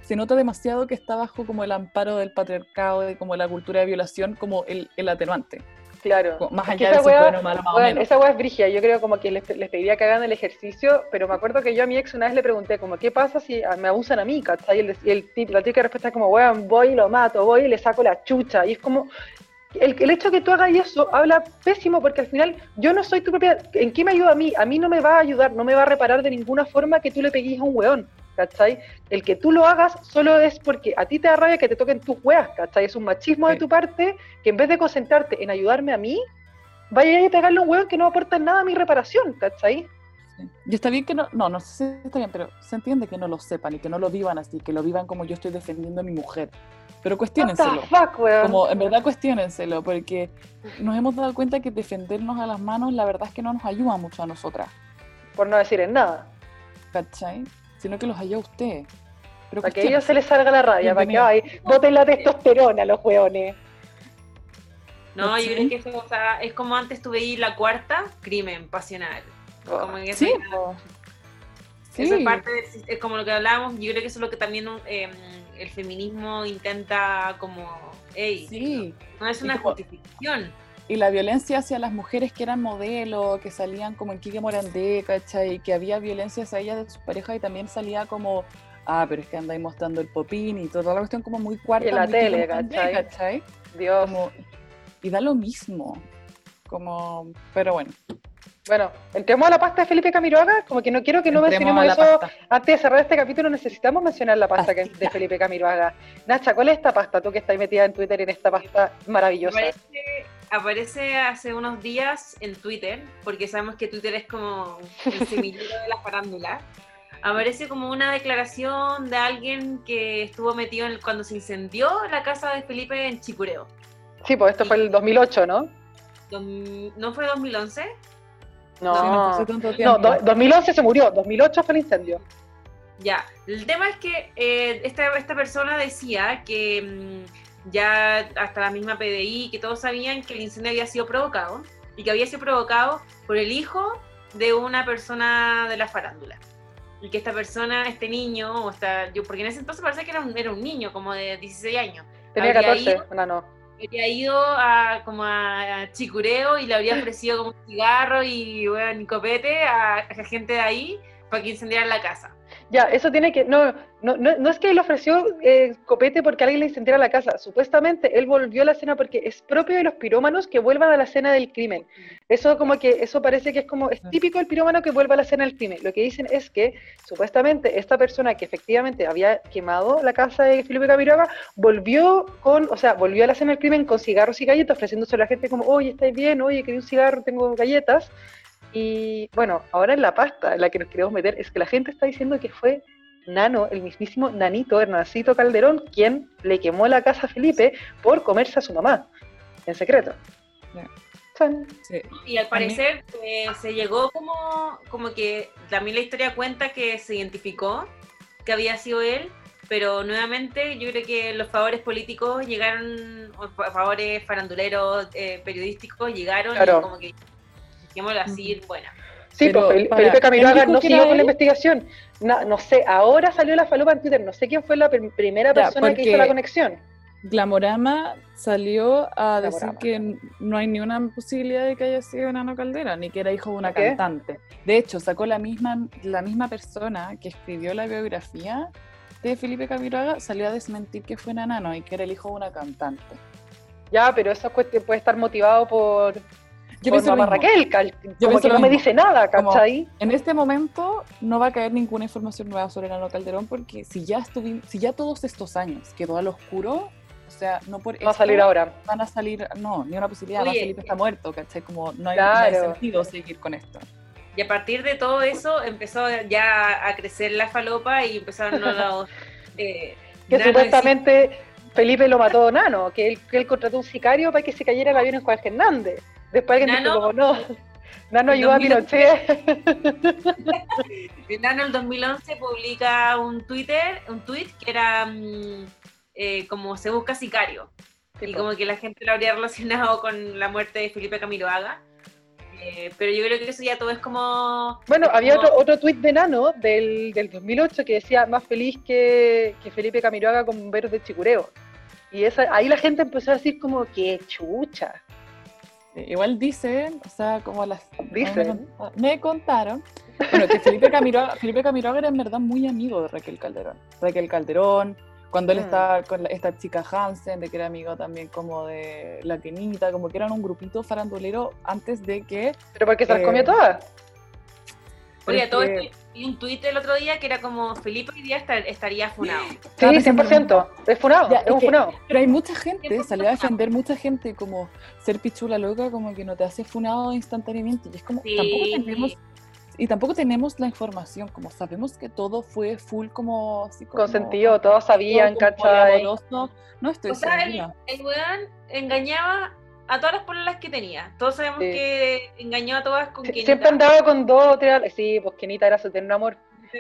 se nota demasiado que está bajo como el amparo del patriarcado, de como la cultura de violación, como el, el atenuante. Claro. Más Es que allá de esa es wea- bueno o malo, Bueno, menos. esa weá es brigia, yo creo como que les, les pediría que hagan el ejercicio, pero me acuerdo que yo a mi ex una vez le pregunté como, ¿qué pasa si me abusan a mí? ¿cachai? Y, el, y el la típica respuesta es como, weón, voy y lo mato, voy y le saco la chucha, y es como, el, el hecho de que tú hagas eso habla pésimo porque al final yo no soy tu propia, ¿en qué me ayuda a mí? A mí no me va a ayudar, no me va a reparar de ninguna forma que tú le pegues a un weón. ¿Cachai? El que tú lo hagas solo es porque a ti te da rabia que te toquen tus weas, ¿cachai? Es un machismo de tu parte que en vez de concentrarte en ayudarme a mí, vaya a pegarle a un hueón que no aporta nada a mi reparación, ¿cachai? Sí. Y está bien que no, no, no sé si está bien, pero se entiende que no lo sepan y que no lo vivan así, que lo vivan como yo estoy defendiendo a mi mujer. Pero What cuestiónenselo. the fuck, weón. Como en verdad cuestiónenselo, porque nos hemos dado cuenta que defendernos a las manos, la verdad es que no nos ayuda mucho a nosotras, Por no decir en nada. ¿cachai? Sino que los ayuda a ustedes. Pero Para que a ellos se les salga la rabia, para que ay, boten la testosterona los hueones. no, yo creo que eso, o sea, es como antes tú veías la cuarta, crimen pasional. Como que eso Sí. ya- Sí. Eso es parte del sis- es como lo que hablábamos, yo creo que eso es lo que también eh, el feminismo intenta como, hey, Sí. no es Y una como- justificación. Y la violencia hacia las mujeres que eran modelos, que salían como en Kike Morandé, ¿cachai? Que había violencia hacia ellas de sus parejas y también salía como, ah, pero es que andáis mostrando el popín y toda la cuestión como muy cuarta. Y en la muy tele, ¿cachai? ¿cachai? Dios. Como- y da lo mismo. Como, pero bueno, Bueno, entremos a la pasta de Felipe Camiroaga, como que no quiero que no mencionemos eso. Antes de cerrar este capítulo necesitamos mencionar la pasta de Felipe Camiroaga. Nacha, ¿cuál es esta pasta? Tú que estás metida en Twitter en esta pasta maravillosa. Aparece, hace unos días en Twitter, porque sabemos que Twitter es como el semillero de la farándula. Aparece como una declaración de alguien que estuvo metido en cuando se incendió la casa de Felipe en Chicureo. Sí, pues esto fue el 2008, ¿no? ¿No fue 2011? No, no, 2011 se murió, 2008 fue el incendio. Ya, el tema es que eh, esta, esta persona decía que mm, ya hasta la misma PDI, que todos sabían que el incendio había sido provocado y que había sido provocado por el hijo de una persona de la farándula. Y que esta persona, este niño, o esta, yo, porque en ese entonces parece que era un, era un niño, como de 16 años. Tenía 14, no, no había ido a, como a, Chicureo y le habría ofrecido como un cigarro y, bueno, copete a, a gente de ahí para que incendiaran la casa. Ya, eso tiene que. No, no, no, es que él ofreció eh, copete porque alguien le incendiara la casa. Supuestamente él volvió a la escena porque es propio de los pirómanos que vuelvan a la escena del crimen. Eso como que eso parece que es como es típico del pirómano que vuelva a la escena del crimen. Lo que dicen es que supuestamente esta persona que efectivamente había quemado la casa de Felipe Camiroaga volvió con, o sea, volvió a la escena del crimen con cigarros y galletas, ofreciéndose a la gente como, oye, ¿estáis bien? Oye, quería un cigarro, tengo galletas. Y bueno, ahora en la pasta en la que nos queremos meter es que la gente está diciendo que fue Nano, el mismísimo Nanito, Hernancito Calderón, quien le quemó la casa a Felipe por comerse a su mamá, en secreto. Y al parecer eh, se llegó como, como que también la historia cuenta que se identificó que había sido él, pero nuevamente yo creo que los favores políticos llegaron, o favores faranduleros, eh, periodísticos llegaron y como que dejémoslo así, bueno. Sí, pues Felipe Camiroaga no siguió con la investigación. No, sé, ahora salió la falopa en Twitter, no sé quién fue la primera persona que hizo la conexión. Glamorama salió a decir que no hay ni una posibilidad de que haya sido Nano Caldera, ni que era hijo de una cantante. De hecho, sacó la misma, la misma persona que escribió la biografía de Felipe Camiroaga, salió a desmentir que fue Nano y que era el hijo de una cantante. Ya, pero eso puede estar motivado por, yo por mamá Raquel, como que no me dice nada, ¿cachai? en este momento no va a caer ninguna información nueva sobre Nano Calderón porque si ya si ya todos estos años quedó al oscuro, o sea, no por Va a salir ahora. Van a salir, no, ni una posibilidad, Oye, Felipe está muerto, ¿cachai? Como no hay, sentido seguir con esto. Y a partir de todo eso empezó ya a crecer la falopa y empezaron los... Eh, que supuestamente Felipe lo mató Nano, que él, que él contrató un sicario para que se cayera el avión en Juan Fernández. Después alguien Nano, dijo como no. Nano ayudó a Pinochet. Nano en el 2011 publica un Twitter, un tweet que era mm, eh, como se busca sicario. y como que la gente lo habría relacionado con la muerte de Felipe Camiroaga. Eh, pero yo creo que eso ya todo es como... Bueno, había otro, otro tuit de Nano del, del 2008 que decía más feliz que, que Felipe Camiroaga con bomberos de Chicureo. Y esa, ahí la gente empezó a decir como que chucha. Igual dicen, o sea, como las... Dicen. Me, contaron, bueno, que Felipe Camiroaga, Felipe Camiroaga era en verdad muy amigo de Raquel Calderón. Raquel Calderón, cuando él mm. estaba con esta chica Hansen, de que era amigo también como de la Kenita, como que eran un grupito farandulero antes de que... ¿Pero porque se las comió eh, todas? Oye, todo esto y un tuit el otro día que era como Felipe hoy día estaría funado. Sí, 100%. Es funado, es, un funado. Pero hay mucha gente, salió a defender mucha gente como ser pichula loca, como que no te hace funado instantáneamente. Y es como, tampoco tenemos, y tampoco tenemos la información, como sabemos que todo fue full como... Así como Consentido, todos sabían, ¿cachai? No estoy o sea, el, el weón engañaba a todas las pololas que tenía. Todos sabemos que engañó a todas con Kenita. Siempre andaba con dos o tres. Sí, pues Kenita era su tener amor.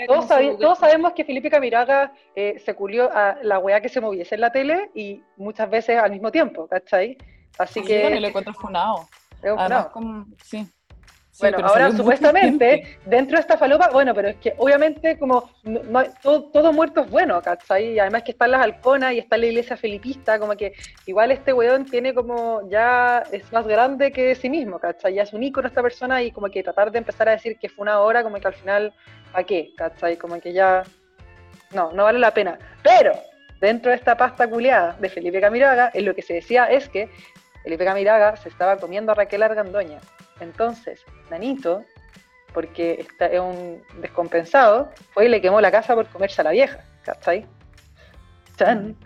Todos, todos, sabemos que Felipe Camiraga eh, se culió a la weá que se moviese en la tele y muchas veces al mismo tiempo, ¿cachai? Así que. Sí, lo encuentro funado. Además, como, sí bueno, ahora supuestamente, dentro de esta falopa, bueno, pero es que obviamente como todo, muerto es bueno, ¿cachai? Y además que están las halconas y está la iglesia filipista, como que igual este weón tiene como, ya es más grande que sí mismo, ¿cachai? Ya es un ícono esta persona y como que tratar de empezar a decir que fue una hora, como que al final, ¿a qué? ¿cachai? Como que ya, no, no vale la pena. Pero, dentro de esta pasta culeada de Felipe Camiraga, en lo que se decía es que Felipe Camiraga se estaba comiendo a Raquel Argandoña Entonces, Nanito, porque está, es un descompensado, fue y le quemó la casa por comerse a la vieja. ¿Cachai? ¡Chan!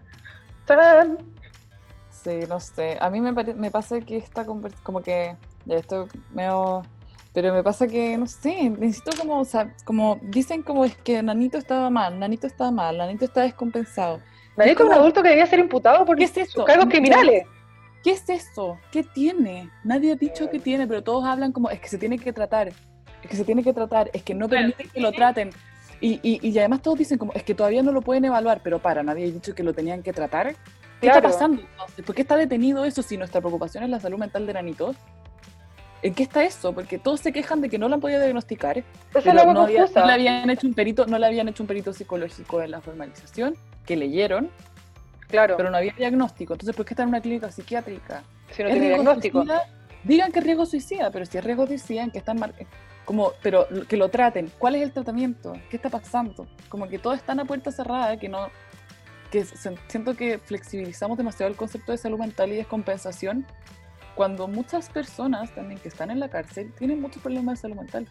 ¡Chan! Sí, no sé. A mí me, pare- me pasa que conver- como que ya estoy medio pero me pasa que no sé, necesito como, o sea, como dicen como es que Nanito estaba mal, Nanito estaba mal, Nanito está descompensado. Nanito es un como- adulto que debía ser imputado por ¿Qué es sus esto? cargos No, criminales. ¿Qué es eso? ¿Qué tiene? Nadie ha dicho que tiene, pero todos hablan como es que se tiene que tratar, es que se tiene que tratar, es que no Claro, permiten que lo traten. Y, y, y además todos dicen como es que todavía no lo pueden evaluar, pero para, nadie ha dicho que lo tenían que tratar. ¿Qué Claro. está pasando entonces? ¿Por qué está detenido eso si nuestra preocupación es la salud mental de Nanito? ¿En qué está eso? Porque todos se quejan de que no lo han podido diagnosticar, pero la no, había- no le habían hecho un perito, no le habían hecho un perito psicológico de la formalización, que leyeron, Claro, pero no había diagnóstico. Entonces, ¿por qué está en una clínica psiquiátrica? si no ¿Es tiene diagnóstico. suicida? Digan que es riesgo suicida, pero si es riesgo suicida, ¿en qué están mar- como, pero que lo traten. ¿Cuál es el tratamiento? ¿Qué está pasando? Como que todo está a puerta cerrada, que no, que se- siento que flexibilizamos demasiado el concepto de salud mental y descompensación, cuando muchas personas también que están en la cárcel tienen muchos problemas de salud mental.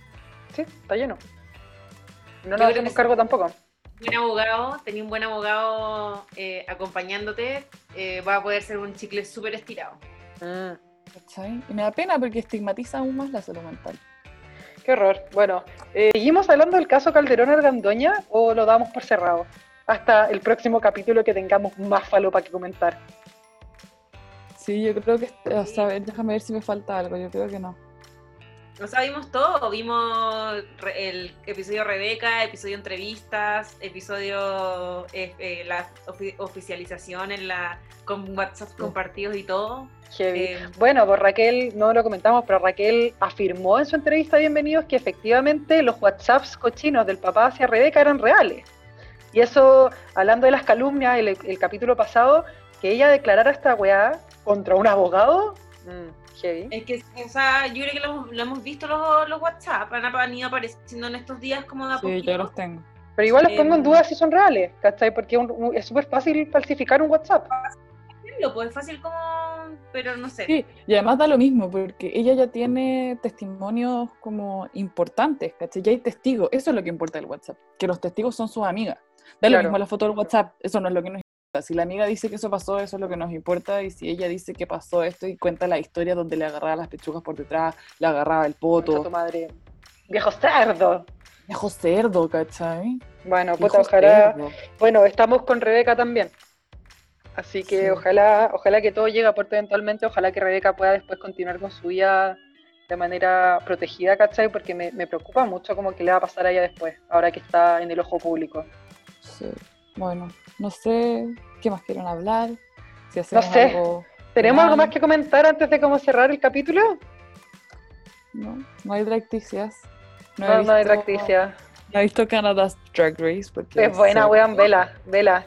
Sí, está lleno. No nos hacemos que cargo tampoco. Buen abogado, tenía un buen abogado eh, acompañándote, eh, va a poder ser un chicle súper estirado. Mm, ¿cachai? Y me da pena porque estigmatiza aún más la salud mental. qué horror. Bueno, eh, ¿seguimos hablando del caso Calderón Argandoña o lo damos por cerrado? Hasta el próximo capítulo que tengamos más falopa que comentar. Sí, yo creo que, o sea, a ver, déjame ver si me falta algo, yo creo que no. O sea, vimos todo, vimos el episodio Rebeca, episodio entrevistas, episodio eh, eh, la ofi- oficialización en la con WhatsApp compartidos y todo. Heavy. Eh, Bueno, pues Raquel, no lo comentamos, pero Raquel afirmó en su entrevista Bienvenidos que efectivamente los WhatsApps cochinos del papá hacia Rebeca eran reales. Y eso, hablando de las calumnias, el, el capítulo pasado, que ella declarara esta weá contra un abogado, mm, heavy. Es que, o sea, yo creo que lo hemos, lo hemos visto los, los WhatsApp, han, han ido apareciendo en estos días como de a Sí, poquito. yo los tengo. Pero igual les pongo en duda si son reales, ¿cachai? Porque un- un- es súper fácil falsificar un WhatsApp. Lo pues es fácil como, pero no sé. Sí, y además da lo mismo, porque ella ya tiene testimonios como importantes, ¿cachai? Ya hay testigos, eso es lo que importa del WhatsApp, que los testigos son sus amigas. Da lo Claro. mismo la foto del WhatsApp, eso no es lo que nos importa. Si la amiga dice que eso pasó, eso es lo que nos importa, y si ella dice que pasó esto y cuenta la historia donde le agarraba las pechugas por detrás, le agarraba el tu poto, madre. Viejo cerdo. viejo cerdo, ¿cachai? Bueno, Viejo puta, ojalá. cerdo. Bueno, estamos con Rebeca también. Así que Sí. ojalá, ojalá que todo llegue a puerto eventualmente, ojalá que Rebeca pueda después continuar con su vida de manera protegida, ¿cachai? Porque me, me preocupa mucho como que le va a pasar a ella después, ahora que está en el ojo público. Sí. Bueno, no sé qué más quieren hablar. Si hacemos sé. algo. ¿Tenemos algo más que comentar antes de cómo cerrar el capítulo? No, no hay dracticias. No, no hay Racticia. No he visto Canada's Drag Race porque Es buena, weón, vela, vela.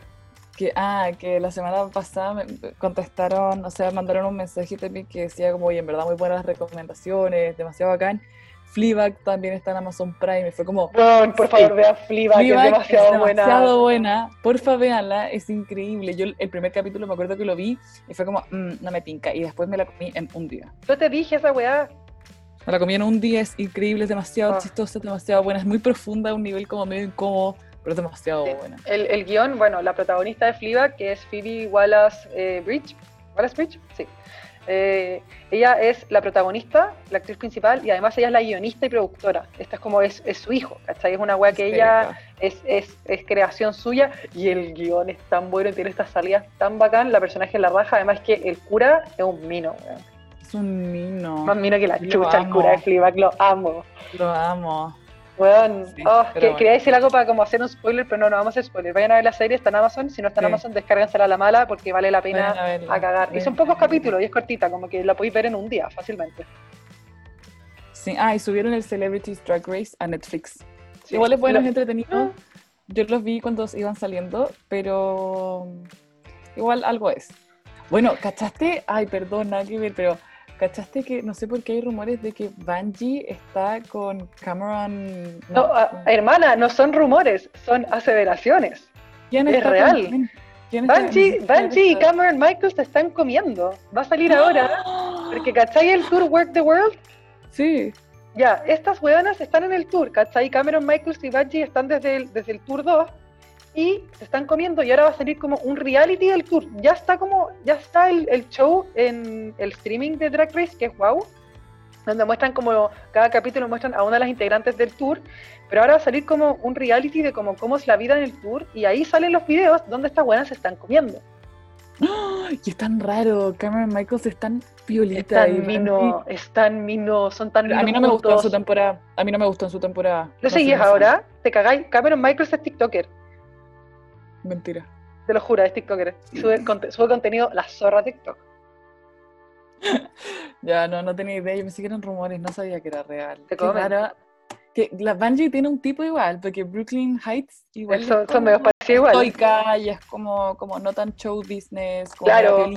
Que, ah, que la semana pasada me contestaron, o sea, mandaron un mensaje también que decía como, oye, en verdad muy buenas recomendaciones, demasiado bacán. Fleabag también está en Amazon Prime, fue como, Weón, por favor, vea Fleabag, que es Fleabag demasiado buena. demasiado buena, porfa véanla, es increíble. Yo el primer capítulo me acuerdo que lo vi y fue como, "Mm, no me tinca, y después me la comí en un día. Yo te dije esa weá. Me la comí en un día, es increíble, es demasiado Ah. chistosa, es demasiado buena, es muy profunda, a un nivel como medio incómodo, pero es demasiado Sí. buena. El, el guion, bueno, la protagonista de Fleabag, que es Phoebe Wallace eh, Bridge. ¿Wallace Bridge? Sí. Eh, ella es la protagonista, la actriz principal, y además ella es la guionista y productora. Esta es como es, es su hijo, ¿cachai? Es una wea que ella es, es, es creación suya y el guion es tan bueno y tiene estas salidas tan bacán. La personaje la raja, además que el cura es un mino. Es un mino. Más mino que la chucha, el cura de Fleabag, lo amo. Lo amo. Weón, Sí, oh, que- bueno. quería decir algo para como hacer un spoiler, pero no, no vamos a hacer spoiler. Vayan a ver la serie, está en Amazon. Si no está en Sí. Amazon, descárguensela a la mala porque vale la pena a verla, a cagar. Y son pocos capítulos y es cortita, como que la podéis ver en un día fácilmente. Sí, ah, y subieron el Celebrities Drag Race a Netflix. Sí. Igual es bueno, es entretenido. Yo los vi cuando iban saliendo, pero igual algo es. Bueno, ¿cachaste? Ay, perdón, nada que ver, pero ¿cachaste que no sé por qué hay rumores de que Bungie está con Cameron? No, ah, hermana, no son rumores, son aseveraciones. ¿quién es está con real. quién? ¿Quién está- Bungie, ni siquiera Bungie y Cameron Michaels te están comiendo. Va a salir ahora. Porque, ¿cachai el tour Work the World? Sí. Ya, estas weonas están en el tour, ¿cachai? Cameron Michaels y Bungie están desde el, desde el tour 2 y se están comiendo y ahora va a salir como un reality del tour. Ya está como, ya está el, el show en el streaming de Drag Race, que es wow, donde muestran como, cada capítulo muestran a una de las integrantes del tour, pero ahora va a salir como un reality de como cómo es la vida en el tour y ahí salen los videos donde estas buenas se están comiendo. ¡Ay! Y es tan raro, Cameron Michaels es tan piolita. Están y mino, mino, son tan A mí no me gustó en su temporada. A mí no me gustó en su temporada. ¿Lo No sé. ahora? ¿Te cagáis? Cameron Michaels es TikToker, Mentira. te lo juro, es TikToker. Sube, conte- sube contenido la zorra TikTok. Ya, no, no tenía idea. Yo pensé que eran rumores, no sabía que era real. Te. Que la Bungie tiene un tipo igual, porque Brooklyn Heights igual Son, es son medio parecidos igual. estoica y es como, como no tan show business, como Claro.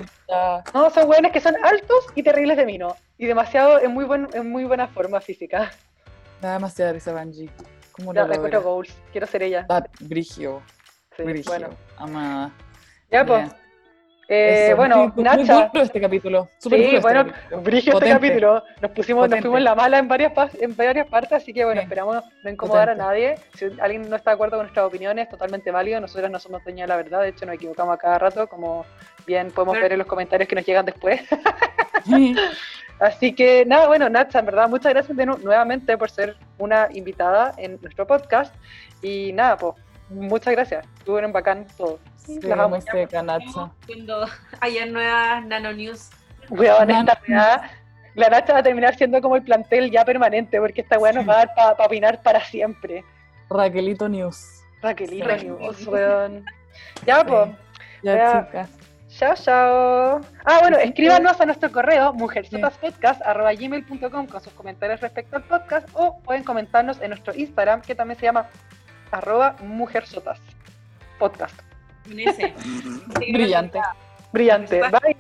No, son buenos que son altos y terribles de mino. Y demasiado en muy, buen, en muy buena forma física. Me da demasiada risa Bungie. ¿Cómo Ya, lo la encuentro logra? goals. Quiero ser ella. Ah, Brigio, Bueno. amada. Ya, pues. Eh, bueno, sí, muy Nacha. duro este capítulo. súper Sí, duro este bueno, capítulo. este Potente. capítulo. Nos pusimos, nos fuimos en la mala en varias, en varias partes, así que bueno, Sí. esperamos no incomodar Potente. a nadie. Si alguien no está de acuerdo con nuestras opiniones, totalmente válido. Nosotros no somos dueñas de la verdad, de hecho nos equivocamos a cada rato, como bien podemos ver en los comentarios que nos llegan después. Así que nada, bueno, Nacha, en verdad, muchas gracias de nu- nuevamente por ser una invitada en nuestro podcast. Y nada, pues, muchas gracias. Estuvieron bacán todos. Sí, Las amo. Nacha. Cuando haya nuevas nano news. Weón, esta weá, la Nacha va a terminar siendo como el plantel ya permanente, porque esta weá nos va a dar para opinar para siempre. Raquelito News. Raquelito. News, weón. Ya, pues. Ya, Ya. chicas. Chao, chao. Ah, bueno, escríbanos a nuestro correo mujersotaspodcast.gmail.com con sus comentarios respecto al podcast o pueden comentarnos en nuestro Instagram que también se llama arroba mujersotas podcast. Brillante. Brillante. Bye.